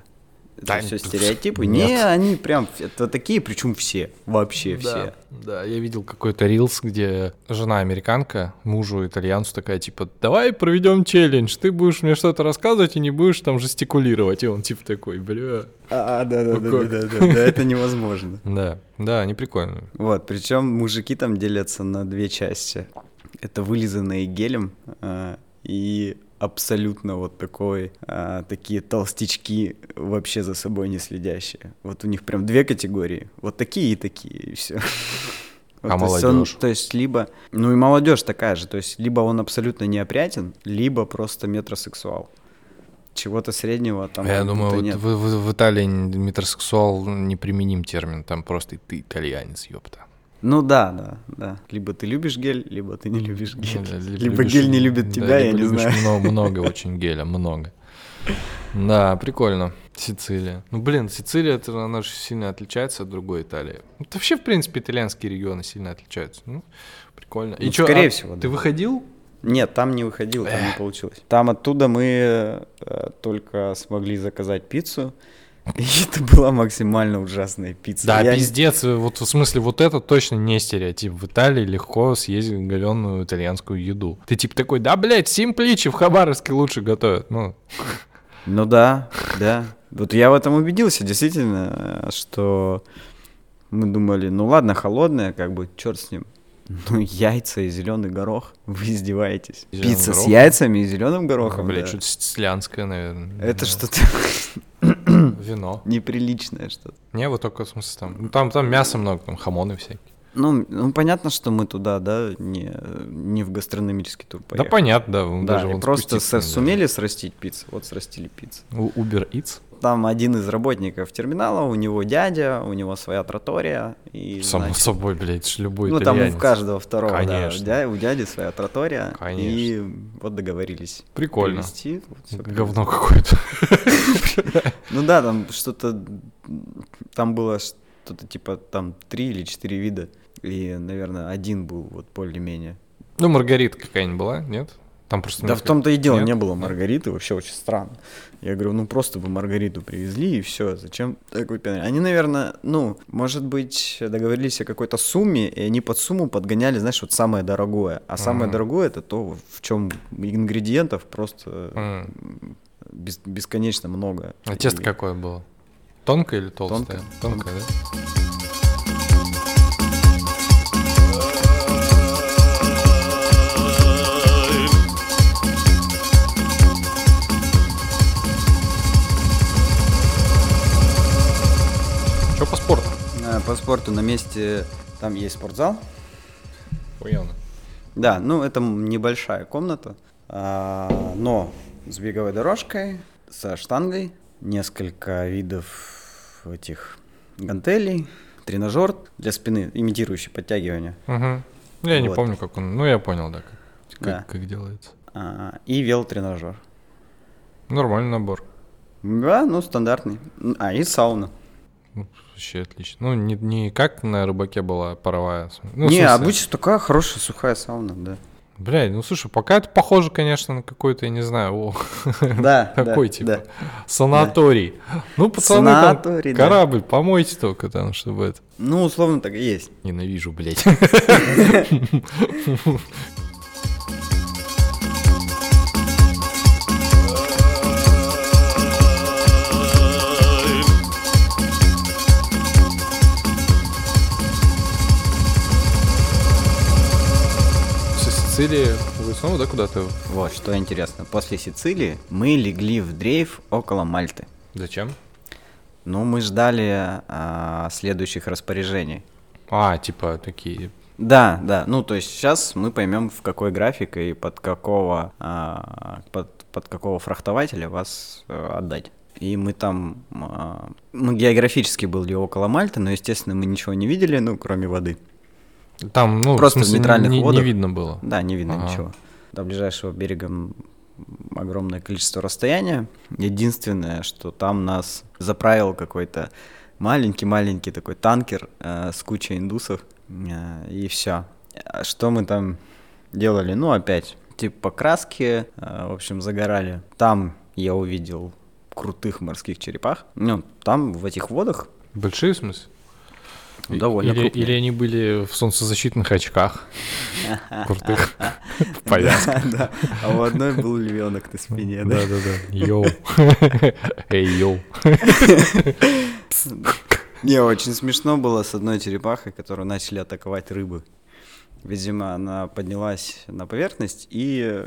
это все стереотипы. (laughs) Нет. Не, они прям это такие, причем все, вообще да, все. Да, я видел какой-то рилс, где жена американка, мужу итальянцу такая, типа, давай проведем челлендж, ты будешь мне что-то рассказывать и не будешь там жестикулировать. И он типа такой, бля. А, да, да, да, да, да, да, да, это невозможно. (laughs) Да, да, они прикольные. Вот, причем мужики там делятся на две части. Это вылизанные гелем а, и абсолютно вот такой, а, такие толстячки, вообще за собой не следящие. Вот у них прям две категории. Вот такие и такие, и все. (laughs) Вот, а то молодежь? Он, то есть либо... Ну и молодежь такая же. То есть либо он абсолютно неопрятен, либо просто метросексуал. Чего-то среднего там Я думаю, вот нет. В, в, в Италии метросексуал неприменим термин. Там просто ты итальянец, ёпта. Ну да, да, да. Либо ты любишь гель, либо ты не любишь гель. Да, либо, либо гель не любит тебя, да, я не знаю. Много, (laughs) много очень геля, много. Да, прикольно. Сицилия. Ну, блин, Сицилия, это, она же сильно отличается от другой Италии. Это вообще, в принципе, итальянские регионы сильно отличаются. Ну, прикольно. Ну, И чё, скорее а всего. Ты да. выходил? Нет, там не выходил, там не получилось. Там оттуда мы э, только смогли заказать пиццу. (laughs) Это была максимально ужасная пицца. Да, я... пиздец. Вот в смысле, вот это точно не стереотип. В Италии легко съесть галеную итальянскую еду. Ты типа такой, да, блядь, симпличи в Хабаровске лучше готовят. Ну. ну да, да. Вот я в этом убедился, действительно, что мы думали, ну ладно, холодная, как бы, черт с ним. Ну, яйца и зеленый горох. Вы издеваетесь. Зеленый Пицца горох? с яйцами и зеленым горохом. Ну, блядь, да. что-то слянское, наверное. Это да. что-то (laughs) (clears throat) Вино. Неприличное что-то. Не, вот только в смысле там. Там, там мясо много, там хамоны всякие. Ну, ну, понятно, что мы туда, да, не, не в гастрономический тур поехали. Да, понятно, да. Да, даже просто с, сумели срастить пиццу, вот срастили пиццу. У Uber Eats? Там один из работников терминала, у него дядя, у него своя тратория. И, Само значит, собой, блядь, любой Ну, там у каждого второго, Конечно. да, у дяди своя тратория. Конечно. И вот договорились. Прикольно. Привезти, вот, Говно какое-то. (laughs) Ну да, там что-то, там было что-то типа там три или четыре вида. И, наверное, один был вот более-менее. Ну, Маргарита какая-нибудь была, нет? Там просто да в том-то и дело, нет? не было Маргариты, вообще очень странно. Я говорю, ну просто бы Маргариту привезли и все, зачем такой пеналь? Они, наверное, ну, может быть, договорились о какой-то сумме, и они под сумму подгоняли, знаешь, вот самое дорогое. А самое mm. дорогое это то, в чем ингредиентов просто mm. бес- бесконечно много. А тесто и... какое было? Тонкое или толстое? Тонкое, Тонкое да? По спорту на месте там есть спортзал. Охуенно. Да, ну это небольшая комната, а, но с беговой дорожкой, со штангой, несколько видов этих гантелей, тренажер для спины, имитирующий подтягивание. Угу. Я вот. не помню, как он. Ну, я понял, да, как, да. как, делается. А, и велотренажер. Нормальный набор. Да, ну стандартный. А, и сауна. Ну, вообще отлично. Ну, не, не как на рыбаке была паровая. Ну, не, обычно такая хорошая сухая сауна, да. Блядь, ну слушай, пока это похоже, конечно, на какой-то, я не знаю, о, да, (laughs) какой да, типа да. санаторий. Да. Ну, пацаны, санаторий, там корабль, да. помойте только там, чтобы это. Ну, условно так и есть. Ненавижу, блядь. (laughs) Сицилии вы снова, да, куда-то? Вот, что интересно. После Сицилии мы легли в дрейф около Мальты. Зачем? Ну, мы ждали а, следующих распоряжений. А, типа такие. Да, да. Ну, то есть сейчас мы поймем, в какой график и под какого, а, под, под какого фрахтователя вас а, отдать. И мы там, а, мы географически были около Мальты, но, естественно, мы ничего не видели, ну, кроме воды. Там, ну, просто в, смысле, в нейтральных не, водах. Не видно было. Да, не видно ага. ничего. До ближайшего берега огромное количество расстояния. Единственное, что там нас заправил какой-то маленький-маленький такой танкер э, с кучей индусов, э, и все. Что мы там делали? Ну, опять, типа покраски, э, в общем, загорали. Там я увидел крутых морских черепах. Ну, там в этих водах Большие в смысле? Довольно или, крупные. или они были в солнцезащитных очках крутых (laughs) в повязке. Да, а у одной был львенок на спине, да. Да-да-да. Йоу. (laughs) Эй, йоу. (laughs) Не, очень смешно было с одной черепахой, которую начали атаковать рыбы. Видимо, она поднялась на поверхность и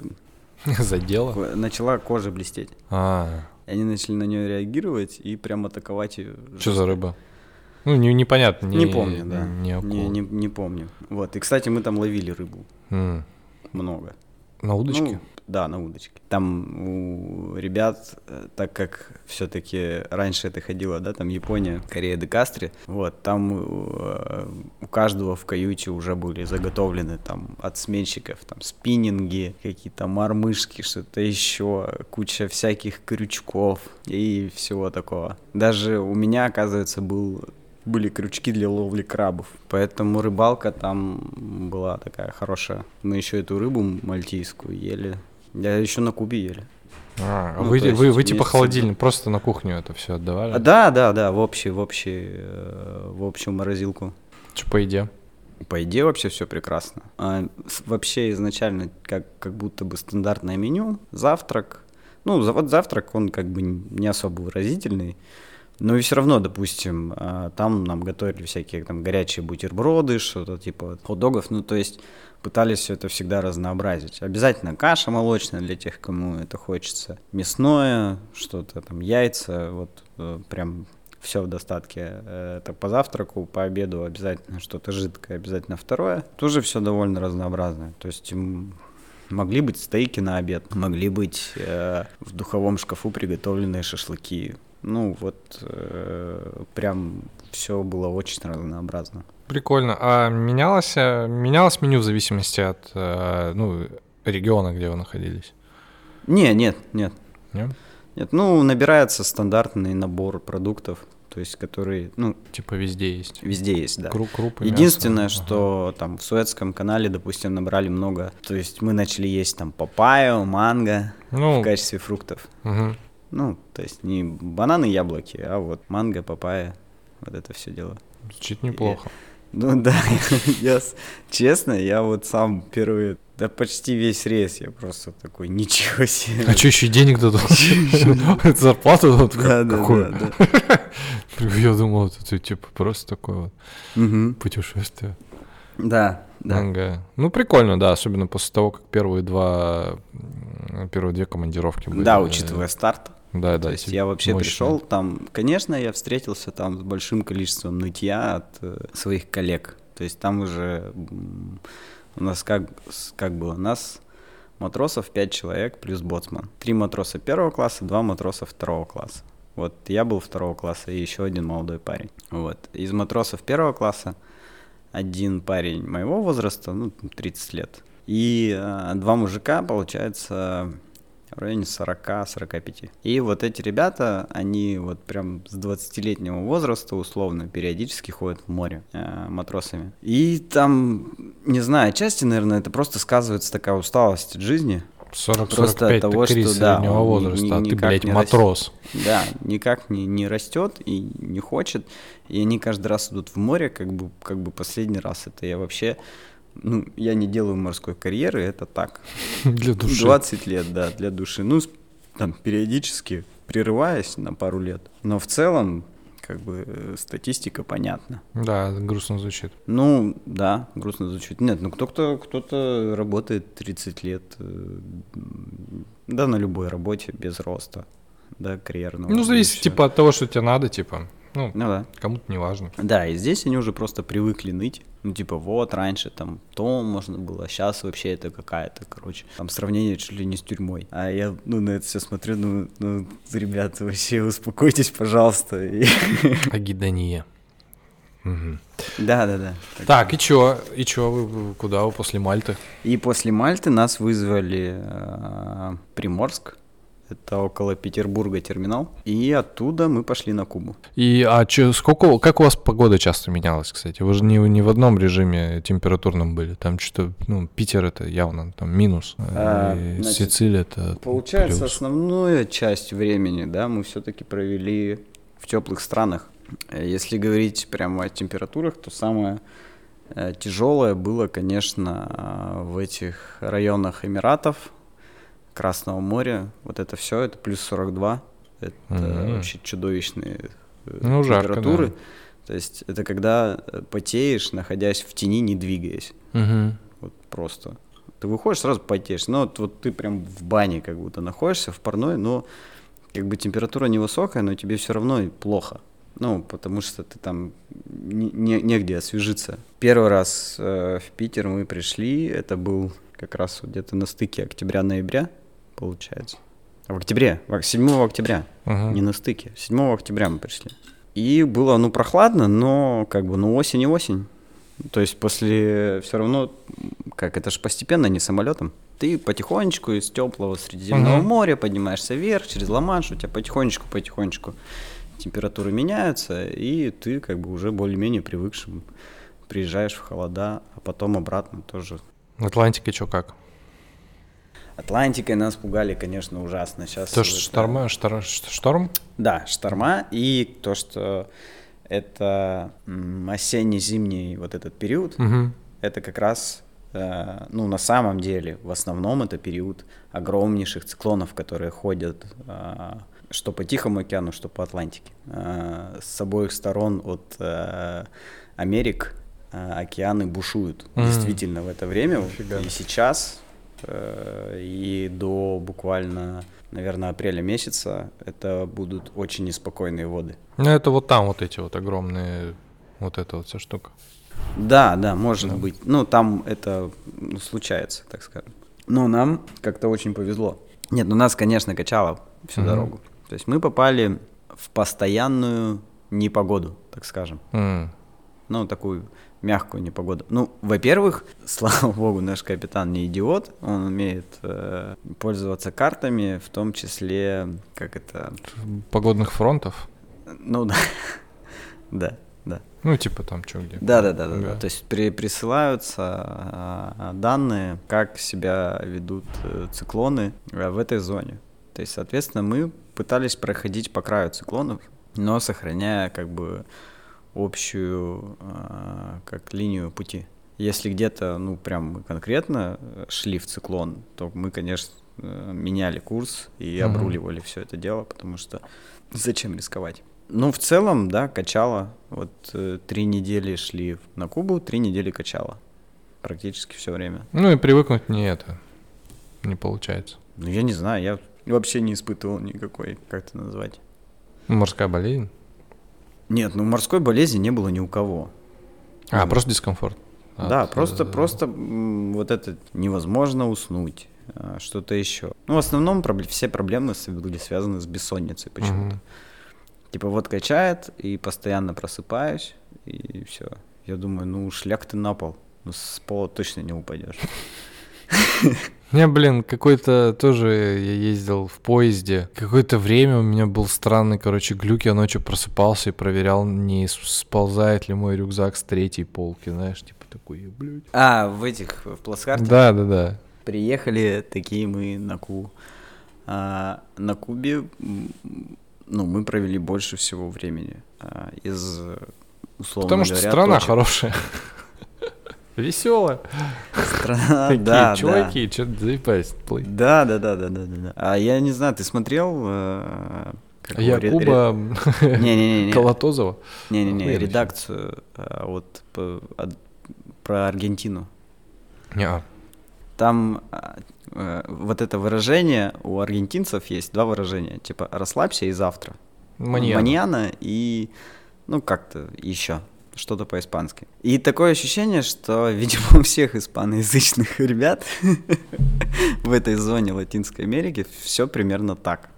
Задело. ко- начала кожа блестеть. А, И они начали на нее реагировать и прям атаковать ее. что за рыба? Ну, не- непонятно. Не, помню, да. Не не, не, не помню. Вот. И, кстати, мы там ловили рыбу. М. Много. На удочке? Ну, да, на удочке. Там у ребят, э, так как все-таки раньше это ходило, да, там Япония, Корея де Кастре, вот, там э, у каждого в каюте уже были заготовлены там от сменщиков, там спиннинги, какие-то мормышки, что-то еще, куча всяких крючков и всего такого. Даже у меня, оказывается, был были крючки для ловли крабов. Поэтому рыбалка там была такая хорошая. Мы еще эту рыбу мальтийскую ели. Я еще на Кубе ели. А, Ну, вы, есть вы, вы типа холодильник, просто на кухню это все отдавали? А, да, да, да, в общий, в общий, э, в общую морозилку. Что по еде? По идее вообще все прекрасно. А, с- вообще изначально как, как будто бы стандартное меню, завтрак. Ну, за- вот завтрак, он как бы не особо выразительный. Но и все равно, допустим, а, там нам готовили всякие там горячие бутерброды, что-то типа хот-догов. Ну, то есть пытались все это всегда разнообразить. Обязательно каша молочная для тех, кому это хочется. Мясное, что-то там, яйца, вот э, прям все в достатке. Э, Это по завтраку, по обеду обязательно что-то жидкое, обязательно второе. Тоже все довольно разнообразное. То есть могли быть стейки на обед, могли быть э, в духовом шкафу приготовленные шашлыки. Ну вот э, прям все было очень разнообразно. Прикольно. А менялось, менялось меню в зависимости от э, ну, региона, где вы находились? Не, нет, нет, Нет? нет. Ну набирается стандартный набор продуктов, то есть которые, ну Типа везде есть. везде есть, да. Кру- крупы, мясо. Единственное, Ага. что там в Суэцком канале, допустим, набрали много. То есть мы начали есть там папайю, манго Ну, в качестве фруктов. мгм. Ну, то есть не бананы, яблоки, а вот манго, папайя, вот это все дело. звучит неплохо. Ну да, (laughs) я честно, я вот сам первый, да почти весь рейс, я просто такой, ничего себе. А что, еще денег дадут? (laughs) (laughs) Зарплату дадут? Да, да, да. Я думал, это типа просто такое вот путешествие. Да, да. Манго. Ну, прикольно, да, особенно после того, как первые два, первые две командировки были. Да, учитывая старт. Да, да. То есть я вообще мощные. пришел там, конечно, я встретился там с большим количеством нытья от э, своих коллег. То есть там уже у нас как, как было, у нас матросов 5 человек плюс боцман. Три матроса первого класса, два матроса второго класса. Вот я был второго класса и еще один молодой парень. Вот. Из матросов первого класса один парень моего возраста, ну, 30 лет. И э, два мужика, получается, в районе 40-45. И вот эти ребята, они вот прям с 20-летнего возраста условно периодически ходят в море э, матросами. И там, не знаю, отчасти, наверное, это просто сказывается такая усталость от жизни. 40 Просто 45 от того, что, да, он возраста, ни- а ты, блядь, не матрос. Да, никак не, не растет и не хочет. И они каждый раз идут в море, как бы, как бы последний раз. Это я вообще, ну, я не делаю морской карьеры, это так. (laughs) Для души. 20 лет, да, для души. Ну, там, периодически прерываясь на пару лет. Но в целом, как бы, э, статистика понятна. Да, грустно звучит. Ну, да, грустно звучит. Нет, ну кто-то, кто-то работает 30 лет, э, да, на любой работе, без роста, да, карьерного. Ну, зависит, типа, от того, что тебе надо, типа. Ну, Ну да. кому-то не важно. Да, и здесь они уже просто привыкли ныть. Ну, типа, вот, раньше там то можно было, а сейчас вообще это какая-то, короче, там сравнение чуть ли не с тюрьмой. А я, ну, на это все смотрю, ну, ну, ребята, вообще успокойтесь, пожалуйста. (laughs) Агидания. Да, да, да. Так, и чё? И чё, вы, вы куда вы после Мальты? И после Мальты нас вызвали э, Приморск. Это около Петербурга терминал. И оттуда мы пошли на Кубу. И а чё, сколько, как у вас погода часто менялась, кстати? Вы же не, не в одном режиме температурном были. Там что-то, ну, Питер это явно там минус. А, и значит, Сицилия это Получается, плюс. основную часть времени, да, мы все-таки провели в теплых странах. Если говорить прямо о температурах, то самое э, тяжелое было, конечно, в этих районах Эмиратов, Красного моря. Вот это все, это плюс 42. Это Мгм. вообще чудовищные э, Ну, жарко, температуры. да. То есть это когда э, потеешь, находясь в тени, не двигаясь. Мгм. Вот просто. Ты выходишь, сразу потеешь. Ну, вот, вот ты прям в бане как будто находишься, в парной, но как бы температура невысокая, но тебе все равно плохо. Ну, потому что ты там не, не- негде освежиться. Первый раз э, в Питер мы пришли, это был как раз где-то на стыке октября-ноября, получается. А В октябре, в- 7 октября, Мгм. не на стыке. 7 октября мы пришли. И было, ну, прохладно, но как бы, ну, осень и осень. То есть после все равно, как это же постепенно, не самолетом. Ты потихонечку из теплого Средиземного Мгм. моря поднимаешься вверх через Ла-Манш, у тебя потихонечку-потихонечку температуры меняются, и ты как бы уже более-менее привыкшим приезжаешь в холода, а потом обратно тоже. Атлантика что как? Атлантикой нас пугали, конечно, ужасно. Сейчас То что шторма, штор- ш- шторм? Да, шторма и то, что это осенне-зимний вот этот период, Мгм. это как раз, э, ну, на самом деле, в основном это период огромнейших циклонов, которые ходят э, что по Тихому океану, что по Атлантике. Э, с обоих сторон от э, Америк э, океаны бушуют. Мгм. Действительно, в это время. Нифига. И сейчас, э, и до буквально, наверное, апреля месяца это будут очень неспокойные воды. Ну, это вот там вот эти вот огромные, вот эта вот вся штука. Да, да, может быть. Ну, там это ну, случается, так скажем. Но нам как-то очень повезло. Нет, ну нас, конечно, качало всю Мгм. дорогу. То есть мы попали в постоянную непогоду, так скажем. М. Ну, такую мягкую непогоду. Ну, во-первых, (laughs) слава богу, наш капитан не идиот. Он умеет э, пользоваться картами, в том числе, как это... Погодных фронтов? Ну, да. (laughs) Да, да. Ну, типа там что где. Да, да, да, да, Да. То есть при, присылаются а, данные, как себя ведут э, циклоны э, в этой зоне. То есть, соответственно, мы пытались проходить по краю циклонов, но сохраняя как бы общую а, как линию пути. Если где-то, ну, прям мы конкретно э, шли в циклон, то мы, конечно, э, меняли курс и Мгм. обруливали все это дело, потому что зачем рисковать? Ну, в целом, да, качало. Вот э, три недели шли на Кубу, три недели качало. Практически все время. Ну и привыкнуть не это. Не получается. Ну, я не знаю, я вообще не испытывал никакой, как это назвать. Морская болезнь. Нет, ну морской болезни не было ни у кого. А, Ну, просто дискомфорт. да, От, просто, э, просто м, вот это невозможно уснуть, а, что-то еще. Ну, в основном пробле- все проблемы были связаны с бессонницей почему-то. Мгм. Типа вот качает, и постоянно просыпаюсь, и все. Я думаю, ну шляк ты на пол, ну с пола точно не упадешь. (laughs) Не, блин, какой-то тоже я ездил в поезде. Какое-то время у меня был странный, короче, глюк. Я ночью просыпался и проверял, не сползает ли мой рюкзак с третьей полки, знаешь, типа такой, «Я, блядь. А, в этих, в плацкартах? Да, да, да. Приехали такие мы на Кубу. А, на Кубе, ну, мы провели больше всего времени а, из, условно Потому что говоря, страна точек. хорошая. (laughs) Веселая. Страна, Такие да, да. чуваки, что-то заебались. Да, да, да, да, да, да, да. А я не знаю, ты смотрел? э, как его, ре- ре- Якуба Не-не-не. Колотозова. Не-не-не, Охуенно редакцию а, вот про Аргентину. Не, Там а, э, вот это выражение у аргентинцев есть два выражения, типа расслабься и завтра. маньяна. Маньяна и ну как-то еще что-то по-испански. И такое ощущение, что, видимо, у всех испаноязычных (laughs) ребят в этой зоне Латинской Америки все примерно так.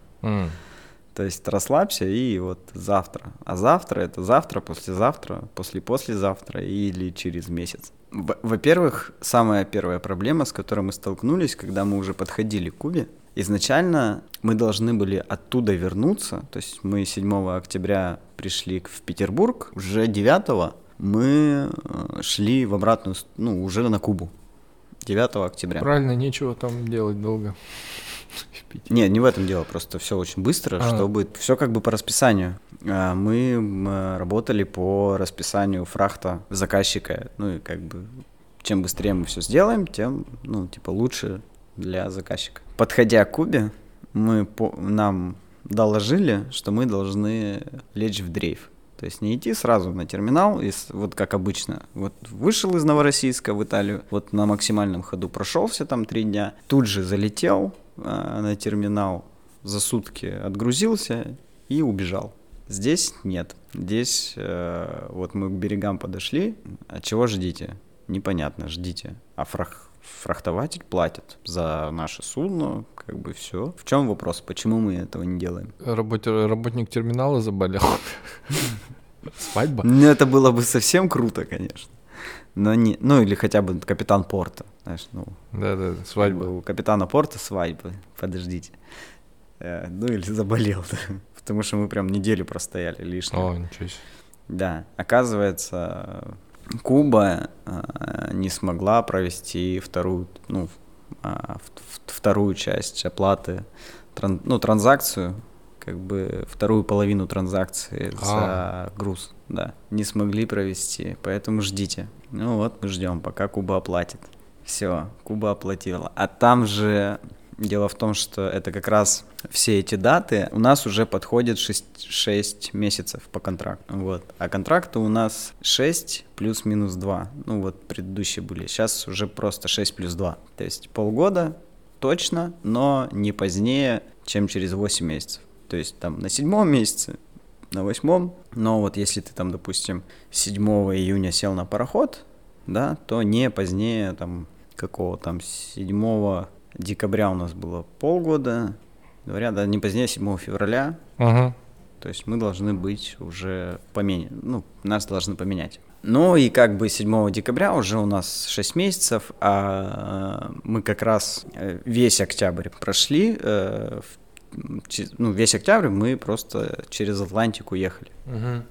То есть расслабься и вот завтра. А завтра это завтра, послезавтра, после-послезавтра или через месяц. Во- Во-первых, самая первая проблема, с которой мы столкнулись, когда мы уже подходили к Кубе, изначально мы должны были оттуда вернуться, то есть мы 7 октября пришли в Петербург, уже 9 мы э, шли в обратную, ну, уже на Кубу. 9 октября. Правильно, нечего там делать долго. (laughs) Нет, не в этом дело, просто все очень быстро, а. чтобы все как бы по расписанию. А, мы работали по расписанию фрахта заказчика, ну и как бы чем быстрее мы все сделаем, тем, ну, типа, лучше для заказчика. Подходя к Кубе, мы по, нам доложили, что мы должны лечь в дрейф. То есть не идти сразу на терминал, и, вот как обычно. Вот вышел из Новороссийска в Италию, вот на максимальном ходу прошелся там три дня, тут же залетел э, на терминал, за сутки отгрузился и убежал. Здесь нет. Здесь э, вот мы к берегам подошли. А чего ждите? Непонятно, ждите. А фрах, фрахтователь платит за наше судно, как бы все. В чем вопрос? Почему мы этого не делаем? Работ... Работник терминала заболел. Свадьба? Ну, это было бы совсем круто, конечно. Но не, ну или хотя бы капитан порта, знаешь, ну. Да, да, свадьба. У капитана порта свадьба, подождите. Э, ну или заболел, да. потому что мы прям неделю простояли лишнего. О, ничего себе. Да, оказывается, Куба э, не смогла провести вторую, ну, э, вторую часть оплаты, тран, ну, транзакцию, как бы вторую половину транзакции а. за груз, да, не смогли провести, поэтому ждите. Ну вот, мы ждем, пока Куба оплатит. Все, Куба оплатила. А там же Дело в том, что это как раз все эти даты у нас уже подходят 6, 6 месяцев по контракту. Вот. А контракты у нас 6 плюс-минус 2. Ну вот предыдущие были. Сейчас уже просто 6 плюс 2. То есть полгода точно, но не позднее, чем через 8 месяцев. То есть там на седьмом месяце, на восьмом. Но вот если ты там, допустим, 7 июня сел на пароход, да, то не позднее там какого там 7 декабря у нас было полгода, говорят, да, не позднее 7 февраля. Ага. То есть мы должны быть уже поменять, ну, нас должны поменять. Ну и как бы 7 декабря уже у нас 6 месяцев, а мы как раз э, весь октябрь прошли, э, ну, весь октябрь мы просто через Атлантику ехали. Угу.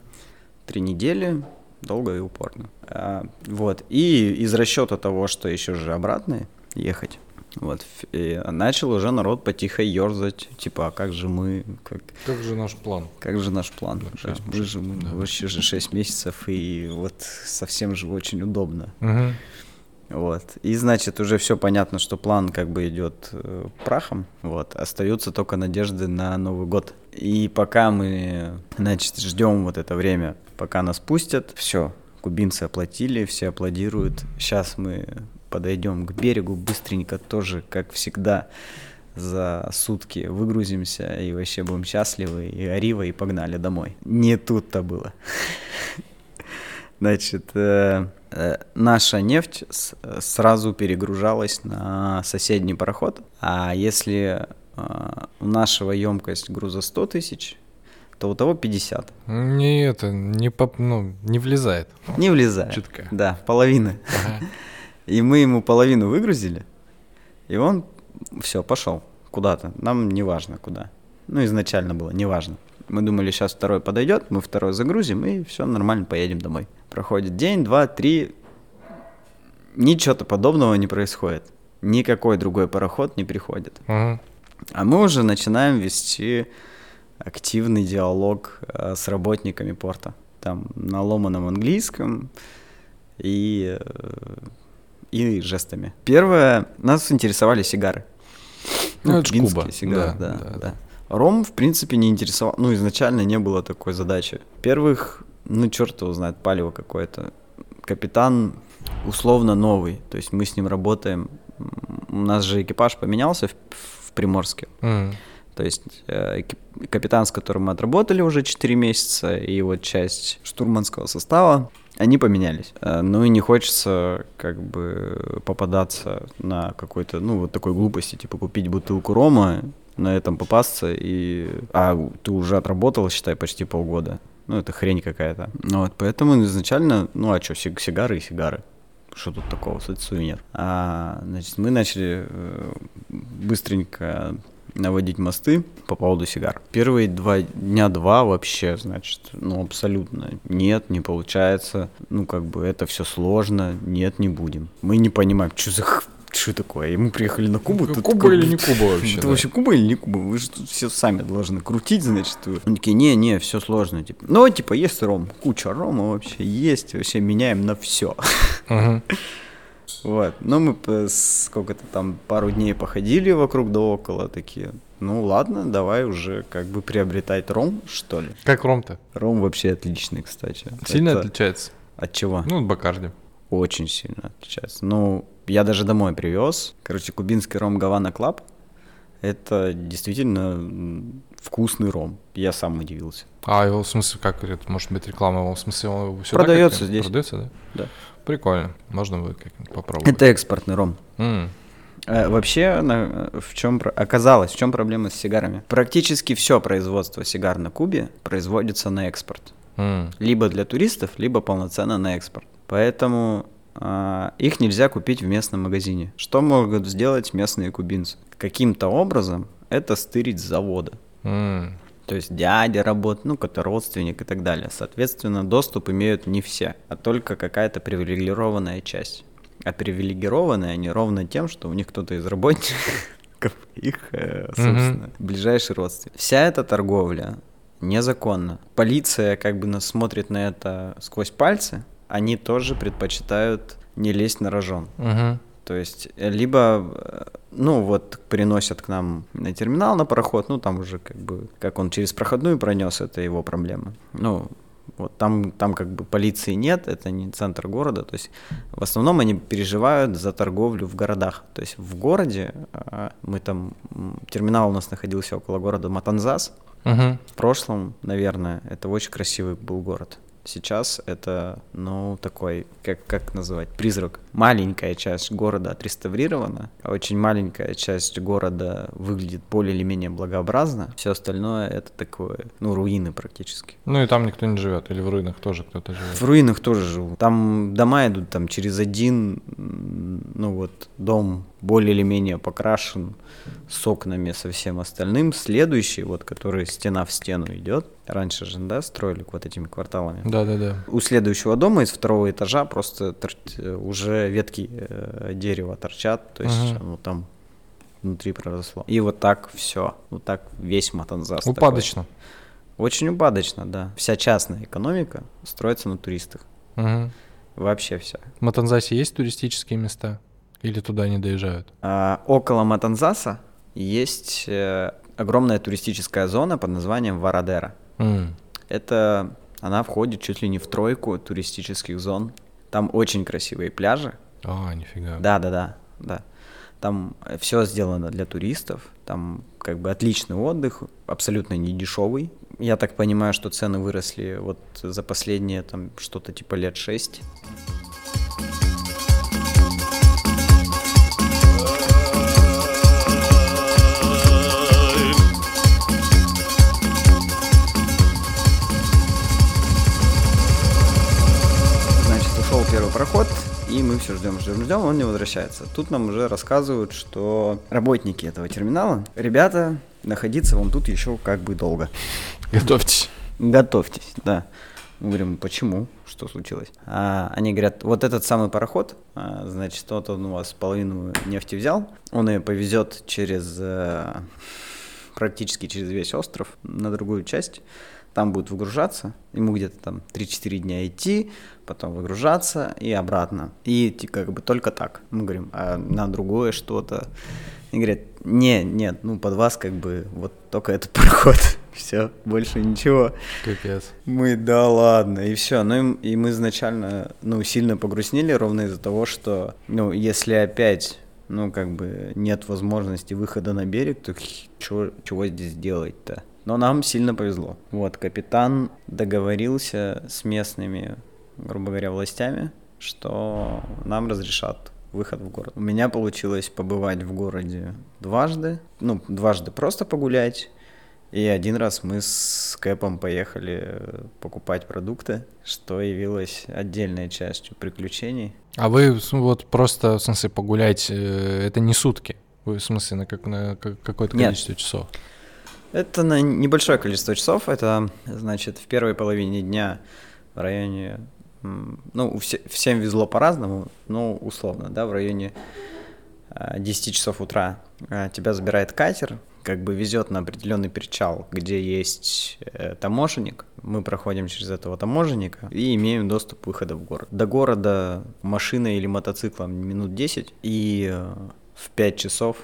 Три недели, долго и упорно. А, вот, и из расчета того, что еще же обратно ехать, вот, и начал уже народ потихо ерзать, типа, а как же мы... Как, как же наш план? Как же наш план? Да, мы же мы, да. вообще же 6 месяцев, и вот совсем же очень удобно. Угу. Вот. И значит, уже все понятно, что план как бы идет э, прахом. Вот. Остаются только надежды на Новый год. И пока мы, значит, ждем вот это время, пока нас пустят, все, кубинцы оплатили, все аплодируют. Сейчас мы подойдем к берегу быстренько тоже, как всегда, за сутки выгрузимся и вообще будем счастливы, и арива, и погнали домой. Не тут-то было. (laughs) Значит, э, э, наша нефть сразу перегружалась на соседний пароход, а если э, у нашего емкость груза 100 тысяч, то у того 50. Не это, не, поп, ну, не влезает. Не влезает. Чутка. Да, половины. Ага. И мы ему половину выгрузили, и он все, пошел куда-то. Нам не важно куда. Ну, изначально было не важно. Мы думали, сейчас второй подойдет, мы второй загрузим, и все, нормально, поедем домой. Проходит день, два, три, ничего-то подобного не происходит. Никакой другой пароход не приходит. Uh-huh. А мы уже начинаем вести активный диалог э, с работниками порта. Там на ломаном английском и э, и жестами. Первое, нас интересовали сигары. Ну, ну это Куба. сигары, да, да, да, да. Ром, в принципе, не интересовал. Ну, изначально не было такой задачи. Первых, ну, черт его знает, палево какое-то. Капитан условно новый. То есть мы с ним работаем. У нас же экипаж поменялся в, в Приморске. Mm. То есть э, капитан, с которым мы отработали уже 4 месяца, и вот часть штурманского состава они поменялись. Э, ну и не хочется как бы попадаться на какой-то, ну вот такой глупости, типа купить бутылку рома, на этом попасться, и... а ты уже отработал, считай, почти полгода. Ну, это хрень какая-то. Ну, вот, поэтому изначально, ну, а что, сигары и сигары. Что тут такого, сувенир. А, значит, мы начали э, быстренько наводить мосты по поводу сигар. Первые два дня два вообще, значит, ну абсолютно нет, не получается. Ну как бы это все сложно, нет, не будем. Мы не понимаем, что за что такое? И мы приехали на Кубу. Ну, Куба или не Куба (laughs) вообще? Это да. вообще Куба или не Куба? Вы же тут все сами должны крутить, значит. Вы. Они такие, не-не, все сложно. Типа. Ну, типа, есть ром, куча рома вообще есть, вообще меняем на все. Мгм. (laughs) Вот. Ну, мы сколько-то там пару дней походили вокруг да около, такие. Ну ладно, давай уже как бы приобретать ром, что ли. Как ром-то? Ром вообще отличный, кстати. Сильно Это- отличается? От чего? Ну, от Бакарди. Очень сильно отличается. Ну, я даже домой привез. Короче, кубинский ром Havana Club. Это действительно вкусный ром. Я сам удивился. А его в смысле, как это может быть реклама? Его в смысле он сюда Продается здесь. Продается, да? Да. Прикольно. Можно будет как-нибудь попробовать. Это экспортный ром. М. Э, Вообще, на- в чем оказалось, в чем проблема с сигарами? Практически все производство сигар на Кубе производится на экспорт. М. Либо для туристов, либо полноценно на экспорт. Поэтому а, их нельзя купить в местном магазине. Что могут сделать местные кубинцы? Каким-то образом это стырить с завода. М. То есть дядя работает, ну, какой-то родственник и так далее. Соответственно, доступ имеют не все, а только какая-то привилегированная часть. А привилегированные они ровно тем, что у них кто-то из работников (laughs) их, э, собственно, ближайший родственник. Вся эта торговля незаконна. Полиция как бы нас смотрит на это сквозь пальцы, они тоже предпочитают не лезть на рожон. Мгм. То есть, э, либо, э, ну, вот приносят к нам на терминал на пароход, ну, там уже как бы, как он через проходную пронес, это его проблема. Ну, вот там, там как бы полиции нет, это не центр города, то есть в основном они переживают за торговлю в городах. То есть в городе, а, мы там, терминал у нас находился около города Матанзас, Мгм. в прошлом, наверное, это очень красивый был город. Сейчас это, ну, такой, как, как называть, призрак. Маленькая часть города отреставрирована, а очень маленькая часть города выглядит более или менее благообразно. Все остальное это такое, ну, руины практически. Ну и там никто не живет, или в руинах тоже кто-то В живет. руинах тоже живу. Там дома идут там через один, ну вот дом более или менее покрашен с окнами со всем остальным. Следующий, вот который стена в стену идет, раньше же, да, строили вот этими кварталами. Да-да-да. У следующего дома из второго этажа просто э, уже ветки э, дерева торчат, то есть Мгм. оно там внутри проросло. И вот так все, вот так весь Матанзас. такой. Упадочно. Очень упадочно, да. Вся частная экономика строится на туристах. Мгм. Вообще вся. В Матанзасе есть туристические места? Или туда не доезжают? А, около Матанзаса есть э, огромная туристическая зона под названием Варадера. М. Это она входит чуть ли не в тройку туристических зон. Там очень красивые пляжи. А, нифига. Да, да, да, да. Там все сделано для туристов. Там как бы отличный отдых, абсолютно не дешевый. Я так понимаю, что цены выросли вот за последние там что-то типа лет шесть. Проход, и мы все ждем, ждем, ждем, он не возвращается. Тут нам уже рассказывают, что работники этого терминала, ребята, находиться вам тут еще как бы долго. Готовьтесь. Готовьтесь, да. Мы говорим, почему? Что случилось? А, они говорят, вот этот самый пароход, а, значит, вот он у вас половину нефти взял, он ее повезет через, э, практически через весь остров на другую часть, там будет выгружаться, ему где-то там 3-4 дня идти, потом выгружаться и обратно. И как бы только так. Мы говорим, а на другое что-то. И говорят, не, нет, ну под вас как бы вот только этот проход. (laughs) Все, больше ничего. Капец. Мы, да ладно, и все. Ну и, и мы изначально, ну, сильно погрустнели ровно из-за того, что, ну, если опять, ну, как бы нет возможности выхода на берег, то чё- чего здесь делать-то? Но нам сильно повезло. Вот, капитан договорился с местными, грубо говоря, властями, что нам разрешат выход в город. У меня получилось побывать в городе дважды, ну, дважды просто погулять, и один раз мы с Кэпом поехали покупать продукты, что явилось отдельной частью приключений. А вы вот просто, в смысле, погулять, э, это не сутки. Ой, в смысле, на, как, на как- какое-то Нет. количество часов? Это на небольшое количество часов. Это, значит, в первой половине дня в районе... Ну, всем везло по-разному, но условно, да, в районе а, 10 часов утра а, тебя забирает катер, как бы везет на определенный причал, где есть э, таможенник. Мы проходим через этого таможенника и имеем доступ к в город. До города машиной или мотоциклом минут 10, и э, в 5 часов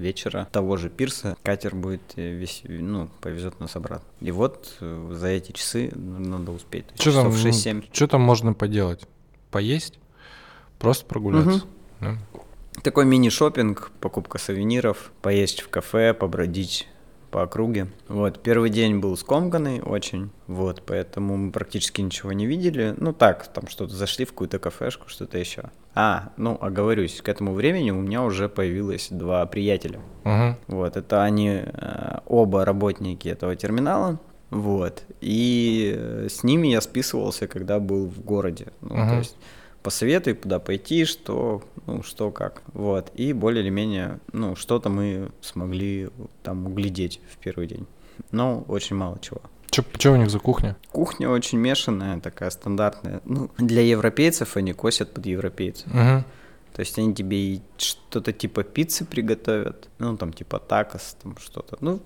вечера того же пирса катер будет э, весь, ну, повезет нас обратно. И вот э, за эти часы надо успеть. Что там, часов 6-7. что там можно поделать? Поесть? Просто прогуляться? да? Такой мини-шопинг, покупка сувениров, поесть в кафе, побродить по округе. Вот, первый день был скомканный очень, вот, поэтому мы практически ничего не видели. Ну так, там что-то зашли в какую-то кафешку, что-то еще. А, ну, оговорюсь, к этому времени у меня уже появилось два приятеля. Мгм. Вот, это они э, оба работники этого терминала. Вот. И э, с ними я списывался, когда был в городе. Ну, Мгм. то есть посоветуй, куда пойти, что, ну, что как. Вот. И более или менее, ну, что-то мы смогли там углядеть в первый день. Но очень мало чего. Что у них за кухня? Кухня очень мешанная, такая стандартная. Ну, для европейцев они косят под европейцев. Мгм. То есть они тебе и что-то типа пиццы приготовят, ну там типа такос, там что-то. Ну,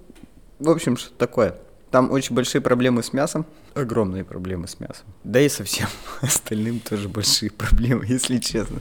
в общем, что такое. Там очень большие проблемы с мясом, огромные проблемы с мясом. Да и со всем (laughs) остальным тоже большие проблемы, если честно.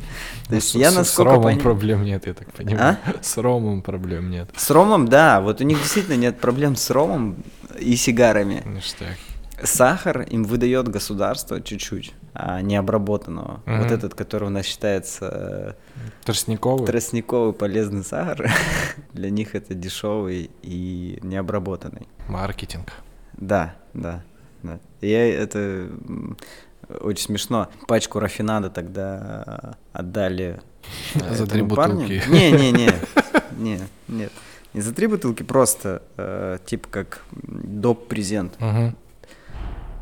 То есть Ну, я с- насколько С ромом пони- проблем нет, я так понимаю. (laughs) С ромом проблем нет. С ромом, да, вот у них действительно нет проблем с ромом и сигарами. Ништяк. Сахар им выдает государство чуть-чуть, а не обработанного. Мгм. Вот этот, который у нас считается Тростниковый? Тростниковый полезный сахар (laughs) для них это дешевый и необработанный. Маркетинг. Да, да, да. Я это очень смешно. Пачку рафинада тогда отдали э, (laughs) За три бутылки. Не, не, не, (laughs) не, нет. Не за три бутылки, просто э, типа как доп презент Мгм.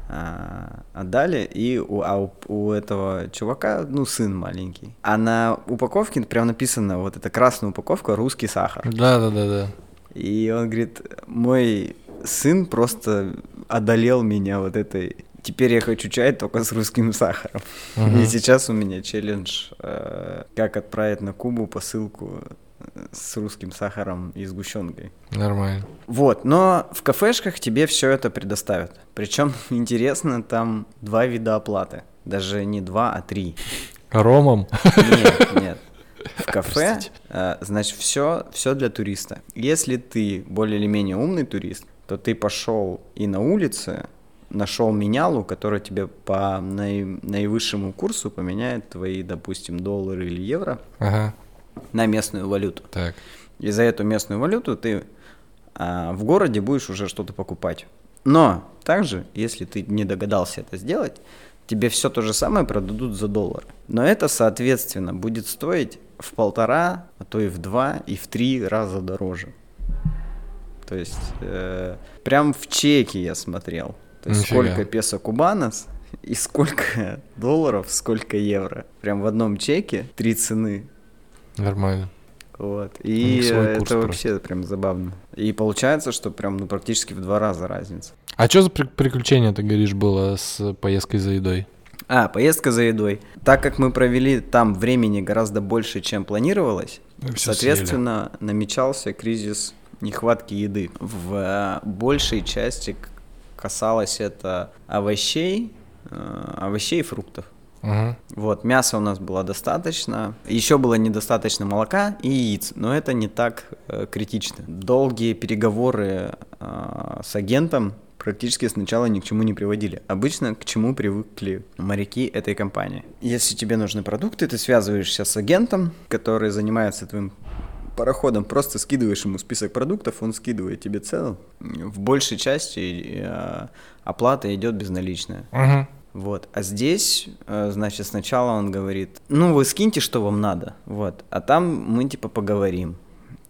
а, отдали, и у, а у, у этого чувака, ну, сын маленький. А на упаковке прям написано, вот эта красная упаковка, русский сахар. Да-да-да-да. И он говорит, мой сын просто одолел меня вот этой... Теперь я хочу чай только с русским сахаром. Мгм. И сейчас у меня челлендж, э, как отправить на Кубу посылку с русским сахаром и сгущенкой. Нормально. Вот, но в кафешках тебе все это предоставят. Причем (laughs) интересно, там два вида оплаты. Даже не два, а три. Ромом? Нет, нет. (laughs) В кафе, Простите. э, значит, все, все для туриста. Если ты более или менее умный турист, то ты пошел и на улице нашел менялу, которая тебе по наи- наивысшему курсу поменяет твои, допустим, доллары или евро Ага. На местную валюту. Так. И за эту местную валюту ты а, в городе будешь уже что-то покупать. Но также, если ты не догадался это сделать, тебе все то же самое продадут за доллар. Но это, соответственно, будет стоить в полтора, а то и в два, и в три раза дороже. То есть э, прям в чеке я смотрел. То есть Нифига. сколько песо кубанос и сколько долларов, сколько евро. Прям в одном чеке три цены. Нормально. Вот. И это вообще прям забавно. И получается, что прям ну, практически в два раза разница. А что за при- приключение, ты говоришь, было с поездкой за едой? А, поездка за едой. Так как мы провели там времени гораздо больше, чем планировалось, всё соответственно, намечался кризис нехватки еды. В э, большей части касалось это овощей, э, овощей и фруктов. Мгм. Вот, мяса у нас было достаточно. Еще было недостаточно молока и яиц, но это не так э, критично. Долгие переговоры э, с агентом практически сначала ни к чему не приводили. Обычно к чему привыкли моряки этой компании. Если тебе нужны продукты, ты связываешься с агентом, который занимается твоим пароходом, просто скидываешь ему список продуктов, он скидывает тебе цену. В большей части э, оплата идет безналичная. Мгм. Вот. А здесь, э, значит, сначала он говорит, ну вы скиньте, что вам надо, вот, а там мы типа поговорим.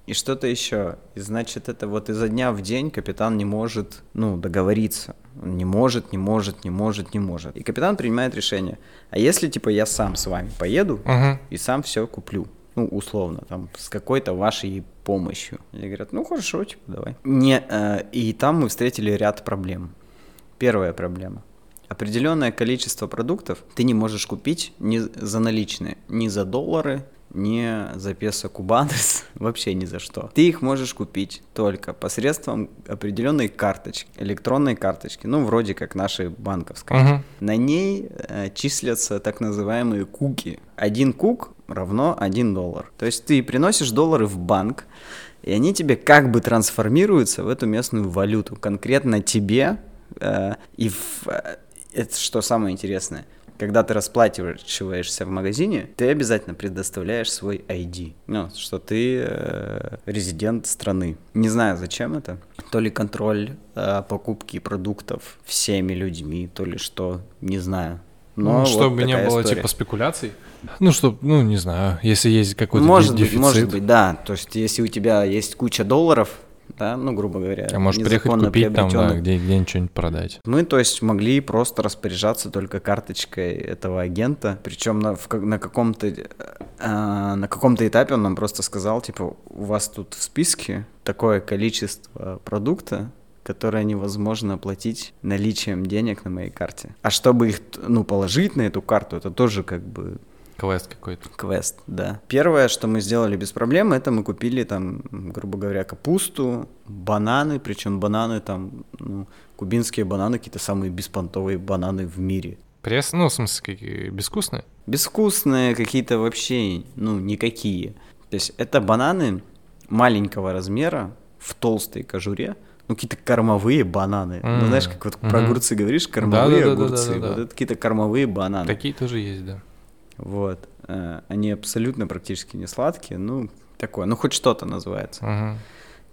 И что-то еще. И значит, это вот изо дня в день капитан не может, ну, договориться. Он не может, не может, не может, не может. И капитан принимает решение. А если, типа, я сам с вами поеду Мгм. и сам все куплю? ну, условно, там, с какой-то вашей помощью. И говорят, ну, хорошо, типа, давай. Не, э, и там мы встретили ряд проблем. Первая проблема. Определенное количество продуктов ты не можешь купить не за наличные, ни за доллары, не за песо кубанес, (laughs) вообще ни за что. Ты их можешь купить только посредством определенной карточки, электронной карточки, ну, вроде как нашей банковской. Мгм. На ней э, числятся так называемые куки. Один кук равно 1 доллар. То есть ты приносишь доллары в банк, и они тебе как бы трансформируются в эту местную валюту, конкретно тебе. э, и в- э, это что самое интересное. Когда ты расплачиваешься в магазине, ты обязательно предоставляешь свой ID. Ну, что ты э, резидент страны. Не знаю, зачем это. То ли контроль э, покупки продуктов всеми людьми, то ли что, не знаю. Но Ну, вот чтобы не было история. типа спекуляций. Ну, чтобы, ну, не знаю, если есть какой-то Может де- быть, дефицит. может быть, да. То есть, если у тебя есть куча долларов, да, ну, грубо говоря, А можешь приехать купить там, да, где, где-нибудь что-нибудь продать. Мы, то есть, могли просто распоряжаться только карточкой этого агента, причем на, в на каком-то э, на каком-то этапе он нам просто сказал, типа, у вас тут в списке такое количество продукта, которое невозможно оплатить наличием денег на моей карте. А чтобы их, ну, положить на эту карту, это тоже как бы Квест какой-то. Квест, да. Первое, что мы сделали без проблем, это мы купили там, грубо говоря, капусту, бананы, причем бананы там, ну, кубинские бананы, какие-то самые беспонтовые бананы в мире. Пресс, ну, в смысле, какие, безвкусные? Безвкусные какие-то вообще, ну, никакие. То есть это бананы маленького размера в толстой кожуре, ну, какие-то кормовые бананы. Ну, М, знаешь, как вот про мгм. огурцы говоришь, кормовые огурцы. Вот это какие-то кормовые бананы. Такие тоже есть, да. Вот. Э, Они абсолютно практически не сладкие, ну, такое, ну, хоть что-то называется. Мгм.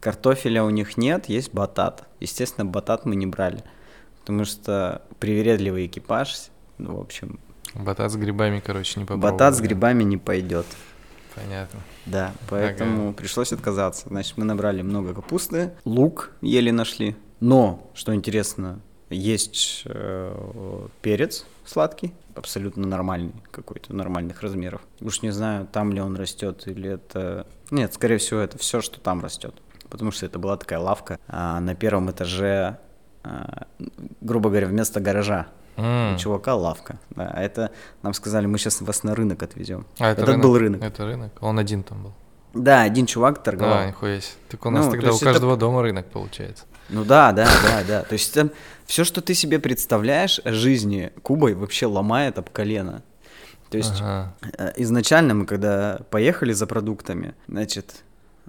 Картофеля у них нет, есть батат. Естественно, батат мы не брали, потому что привередливый экипаж, ну, в общем, Батат с грибами, короче, не попробовал. батат с грибами не пойдет. Понятно. Да, поэтому пришлось отказаться. Значит, мы набрали много капусты, лук еле нашли. Но, что интересно, есть э, перец сладкий, абсолютно нормальный, какой-то нормальных размеров. Уж не знаю, там ли он растет или это... Нет, скорее всего, это все, что там растет. Потому что это была такая лавка а, на первом этаже, а, грубо говоря, вместо гаража. М. У чувака лавка. Да, а это нам сказали, мы сейчас вас на рынок отвезем. А это Этот рынок? был рынок. Это рынок? Он один там был. Да, один чувак торговал. А, нихуя себе. Так у нас Ну, то тогда у есть это- каждого дома рынок получается. Ну да, да, да, да. То есть там все, что ты себе представляешь о жизни Кубой, вообще ломает об колено. То есть Ага. э, изначально мы, когда поехали за продуктами, значит,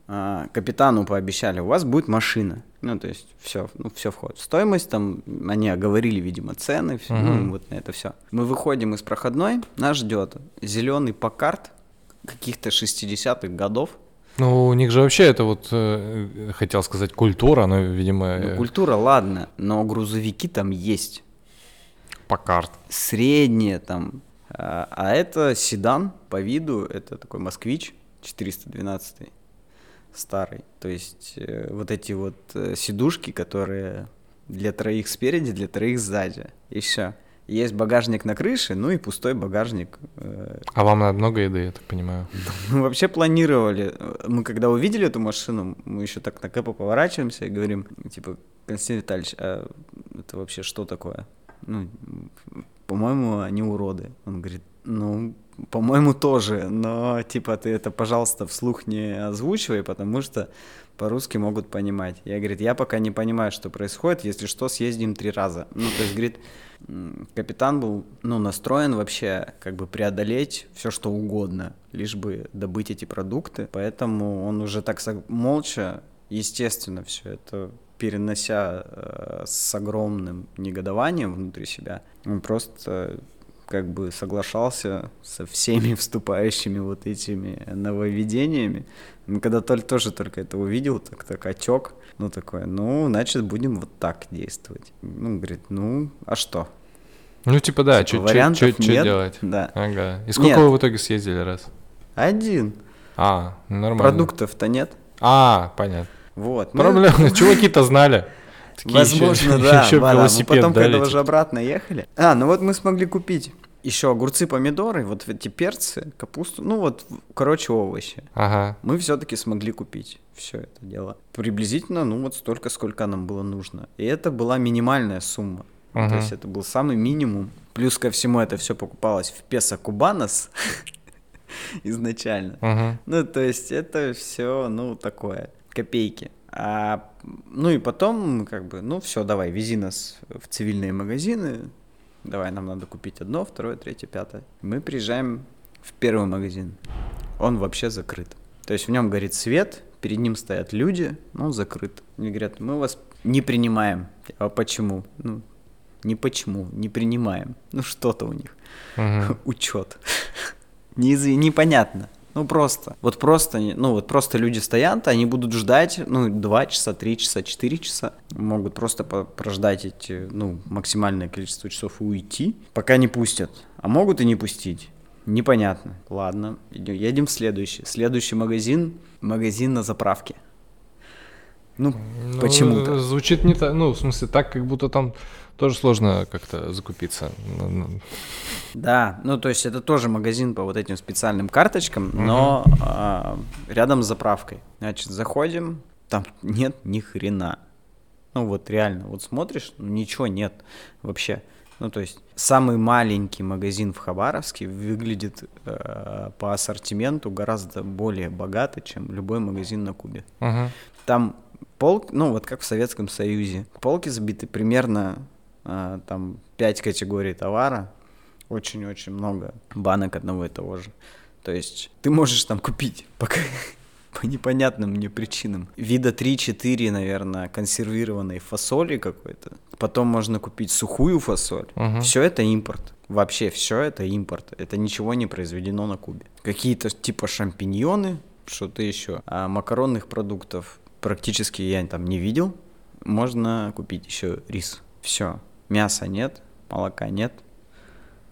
а, капитану пообещали, у вас будет машина. Ну, то есть все, ну, все входит в стоимость, там они оговорили, видимо, цены, всё, Мгм. ну, вот на это все. Мы выходим из проходной, нас ждет зеленый покарт каких-то 60-х годов, Ну, у них же вообще это вот, э, хотел сказать, культура, но, видимо, Ну, э, культура, ладно, но грузовики там есть. по карт. среднее там. А а это седан по виду, это такой москвич 412 старый. То есть э, вот эти вот э, сидушки, которые для троих спереди, для троих сзади. И все. Есть багажник на крыше, ну и пустой багажник. э, А вам надо много еды, я так понимаю. (laughs) мы вообще планировали, э, мы когда увидели эту машину, мы еще так на кэпа поворачиваемся и говорим, типа, Константин Витальевич, а это вообще что такое? Ну, по-моему, они уроды. Он говорит, ну, по-моему, тоже, но, типа, ты это, пожалуйста, вслух не озвучивай, потому что по-русски могут понимать. Я, говорит, я пока не понимаю, что происходит, если что, съездим три раза. Ну, то есть, говорит, капитан был, ну, настроен вообще, как бы, преодолеть все, что угодно, лишь бы добыть эти продукты, поэтому он уже так молча, естественно, все это перенося э, с огромным негодованием внутри себя, он просто как бы соглашался со всеми (laughs) вступающими вот этими нововведениями. Ну, когда Толь тоже только это увидел, так так отек, ну такой, ну, значит, будем вот так действовать. Ну, говорит, ну, а что? Ну, типа, да, Типа, что делать? Да. Ага. И сколько Нет. вы в итоге съездили раз? Один. А, нормально. Продуктов-то нет. А, понятно. Вот. мы- Проблемно. (laughs) Чуваки-то знали. Такие Возможно, (laughs) ещё- да. ещё Ладно, мы потом, дали, когда уже обратно ехали. А, ну вот мы смогли купить еще огурцы, помидоры, вот эти перцы, капусту, ну вот, короче, овощи. Ага. Мы все-таки смогли купить все это дело. Приблизительно, ну вот столько, сколько нам было нужно. И это была минимальная сумма. Мгм. То есть это был самый минимум. Плюс ко всему это все покупалось в песо кубанос (laughs) изначально. Мгм. Ну, то есть это все, ну, такое, копейки. А, ну и потом, как бы, ну все, давай, вези нас в цивильные магазины. Давай, нам надо купить одно, второе, третье, пятое. Мы приезжаем в первый магазин. Он вообще закрыт. То есть в нем горит свет, перед ним стоят люди, но он закрыт. Они говорят, мы вас не принимаем. А почему? Ну, не почему, не принимаем. Ну что-то у них (laughs) учет. (laughs) Непонятно. Ну просто. Вот просто, ну вот просто люди стоят, они будут ждать, ну, 2 часа, 3 часа, 4 часа. Могут просто прождать эти, ну, максимальное количество часов и уйти, пока не пустят. А могут и не пустить. Непонятно. Ладно, идем- едем в следующий. Следующий магазин, магазин на заправке. Ну, Ну, почему-то. Звучит не так, ну, в смысле, так, как будто там тоже сложно как-то закупиться. Ну, ну, Да, ну то есть это тоже магазин по вот этим специальным карточкам, но а, рядом с заправкой. Значит, заходим, там нет ни хрена. Ну вот реально, вот смотришь, ничего нет вообще. Ну то есть самый маленький магазин в Хабаровске выглядит э, по ассортименту гораздо более богато, чем любой магазин на Кубе. мгм. Там пол, ну вот как в Советском Союзе, полки забиты примерно там 5 категорий товара, очень-очень много банок одного и того же. То есть ты можешь там купить пока (laughs) по непонятным мне причинам. Вида 3-4, наверное, консервированной фасоли какой-то. Потом можно купить сухую фасоль. Мгм. Все это импорт. Вообще все это импорт. Это ничего не произведено на Кубе. Какие-то типа шампиньоны, что-то еще. А макаронных продуктов практически я там не видел. Можно купить еще рис. Все. Мяса нет, молока нет,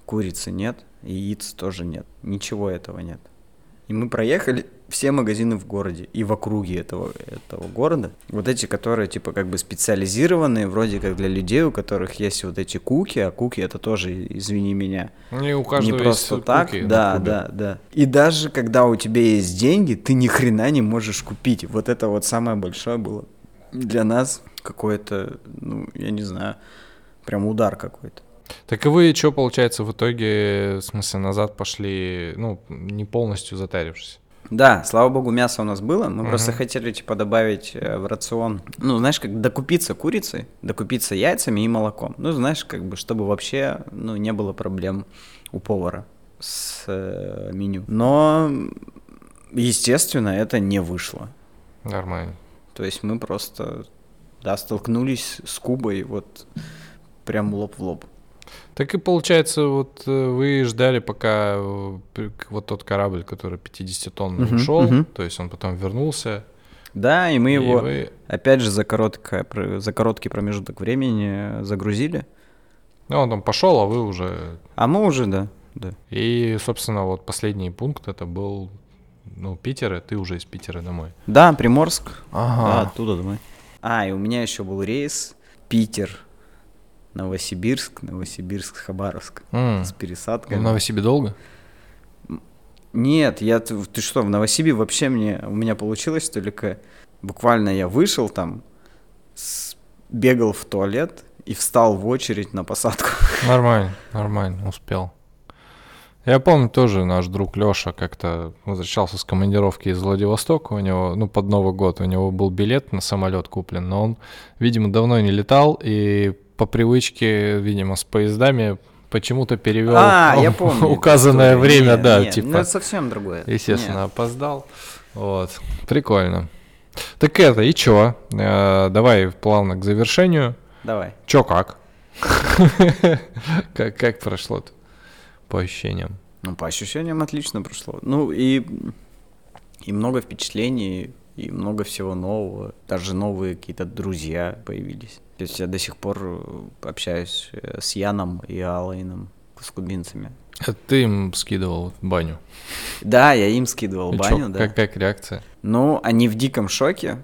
курицы нет, яиц тоже нет. Ничего этого нет. И мы проехали все магазины в городе и в округе этого, этого города. Вот эти, которые типа как бы специализированные, вроде как для людей, у которых есть вот эти куки, а куки это тоже, извини меня, Не у не каждого просто есть так. куки Да, да, да. И даже когда у тебя есть деньги, ты ни хрена не можешь купить. Вот это вот самое большое было для нас какое-то, ну, я не знаю, прям удар какой-то. Так и вы что, получается, в итоге, в смысле, назад пошли, ну, не полностью затарившись? Да, слава богу, мясо у нас было. Мы Мгм. просто хотели, типа, добавить э, в рацион, ну, знаешь, как докупиться курицей, докупиться яйцами и молоком. Ну, знаешь, как бы, чтобы вообще, ну, не было проблем у повара с э, меню. Но, естественно, это не вышло. Нормально. То есть мы просто, да, столкнулись с Кубой вот прям лоб в лоб. Так и получается, вот э, вы ждали, пока э, вот тот корабль, который 50 тонн Мгм, ушел, мгм. то есть он потом вернулся. Да, и мы и его, вы- опять же, за, короткое, за короткий промежуток времени загрузили. Ну, он там пошел, а вы уже... А мы уже, да, да. И, собственно, вот последний пункт это был, ну, Питер, и ты уже из Питера домой. Да, Приморск. Да, Ага. оттуда домой. А, и у меня еще был рейс Питер, Новосибирск, Новосибирск, Хабаровск М. с В пересадкой. Новосибе долго? Нет, я, ты что, в Новосибе вообще мне, у меня получилось только, буквально я вышел там, бегал в туалет и встал в очередь на посадку. (laughs) Нормально, нормально, успел. Я помню тоже наш друг Лёша как-то возвращался с командировки из Владивостока, у него, ну, под Новый год, у него был билет на самолет куплен, но он, видимо, давно не летал и по привычке, видимо, с поездами почему-то перевел А, (laughs) я помню. указанное историю. время, Нет, да, нет, типа. Ну, это совсем другое. Естественно, Нет. опоздал. Вот. Прикольно. Так это, и чё? Э, давай плавно к завершению. Давай. Чё как? (laughs) как, как прошло-то? По ощущениям. Ну, по ощущениям отлично прошло. Ну, и, и много впечатлений, и много всего нового. Даже новые какие-то друзья появились. То есть я до сих пор э, общаюсь э, с Яном и Алайном, с кубинцами. Это ты им скидывал баню. Да, я им скидывал И чё, баню, да. как, как реакция? Ну, они в диком шоке.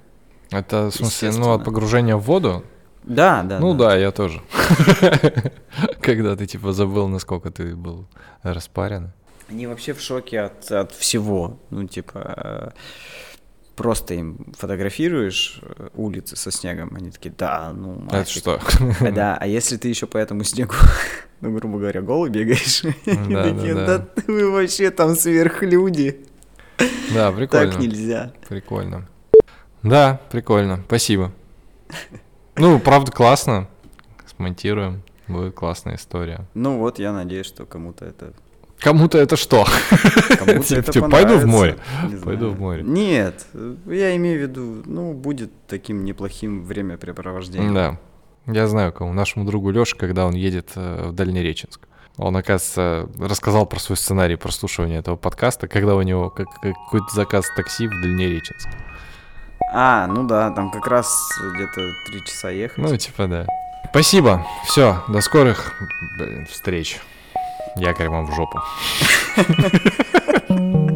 Это, в смысле, ну, от погружения в воду? Да, да. Ну да, я тоже. (laughs) Когда ты типа забыл, насколько ты был распарен. Они вообще в шоке от, от всего. Ну, типа, э, просто им фотографируешь э, улицы со снегом, они такие, да, ну, Это нафиг». что? А, Да, а если ты еще по этому снегу, (laughs) ну, грубо говоря, голый бегаешь, (laughs) они Да, такие, да, да да. вы вообще там сверхлюди, Да, прикольно. так нельзя. Прикольно. Да, прикольно. Спасибо. Ну, правда, классно. Смонтируем. Будет классная история. Ну вот, я надеюсь, что кому-то это Кому-то это что? Кому-то Типа, это типа, пойду в море. Пойду в море. Нет, я имею в виду, ну, будет таким неплохим времяпрепровождением. Да. Я знаю, кому. Нашему другу Лёше, когда он едет э, в Дальнереченск. Он, оказывается, рассказал про свой сценарий прослушивания этого подкаста, когда у него как- какой-то заказ такси в Дальнереченск. А, ну да, там как раз где-то три часа ехать. Ну, типа, да. Спасибо. Все, до скорых блин, встреч. Якорь вам в жопу. (laughs)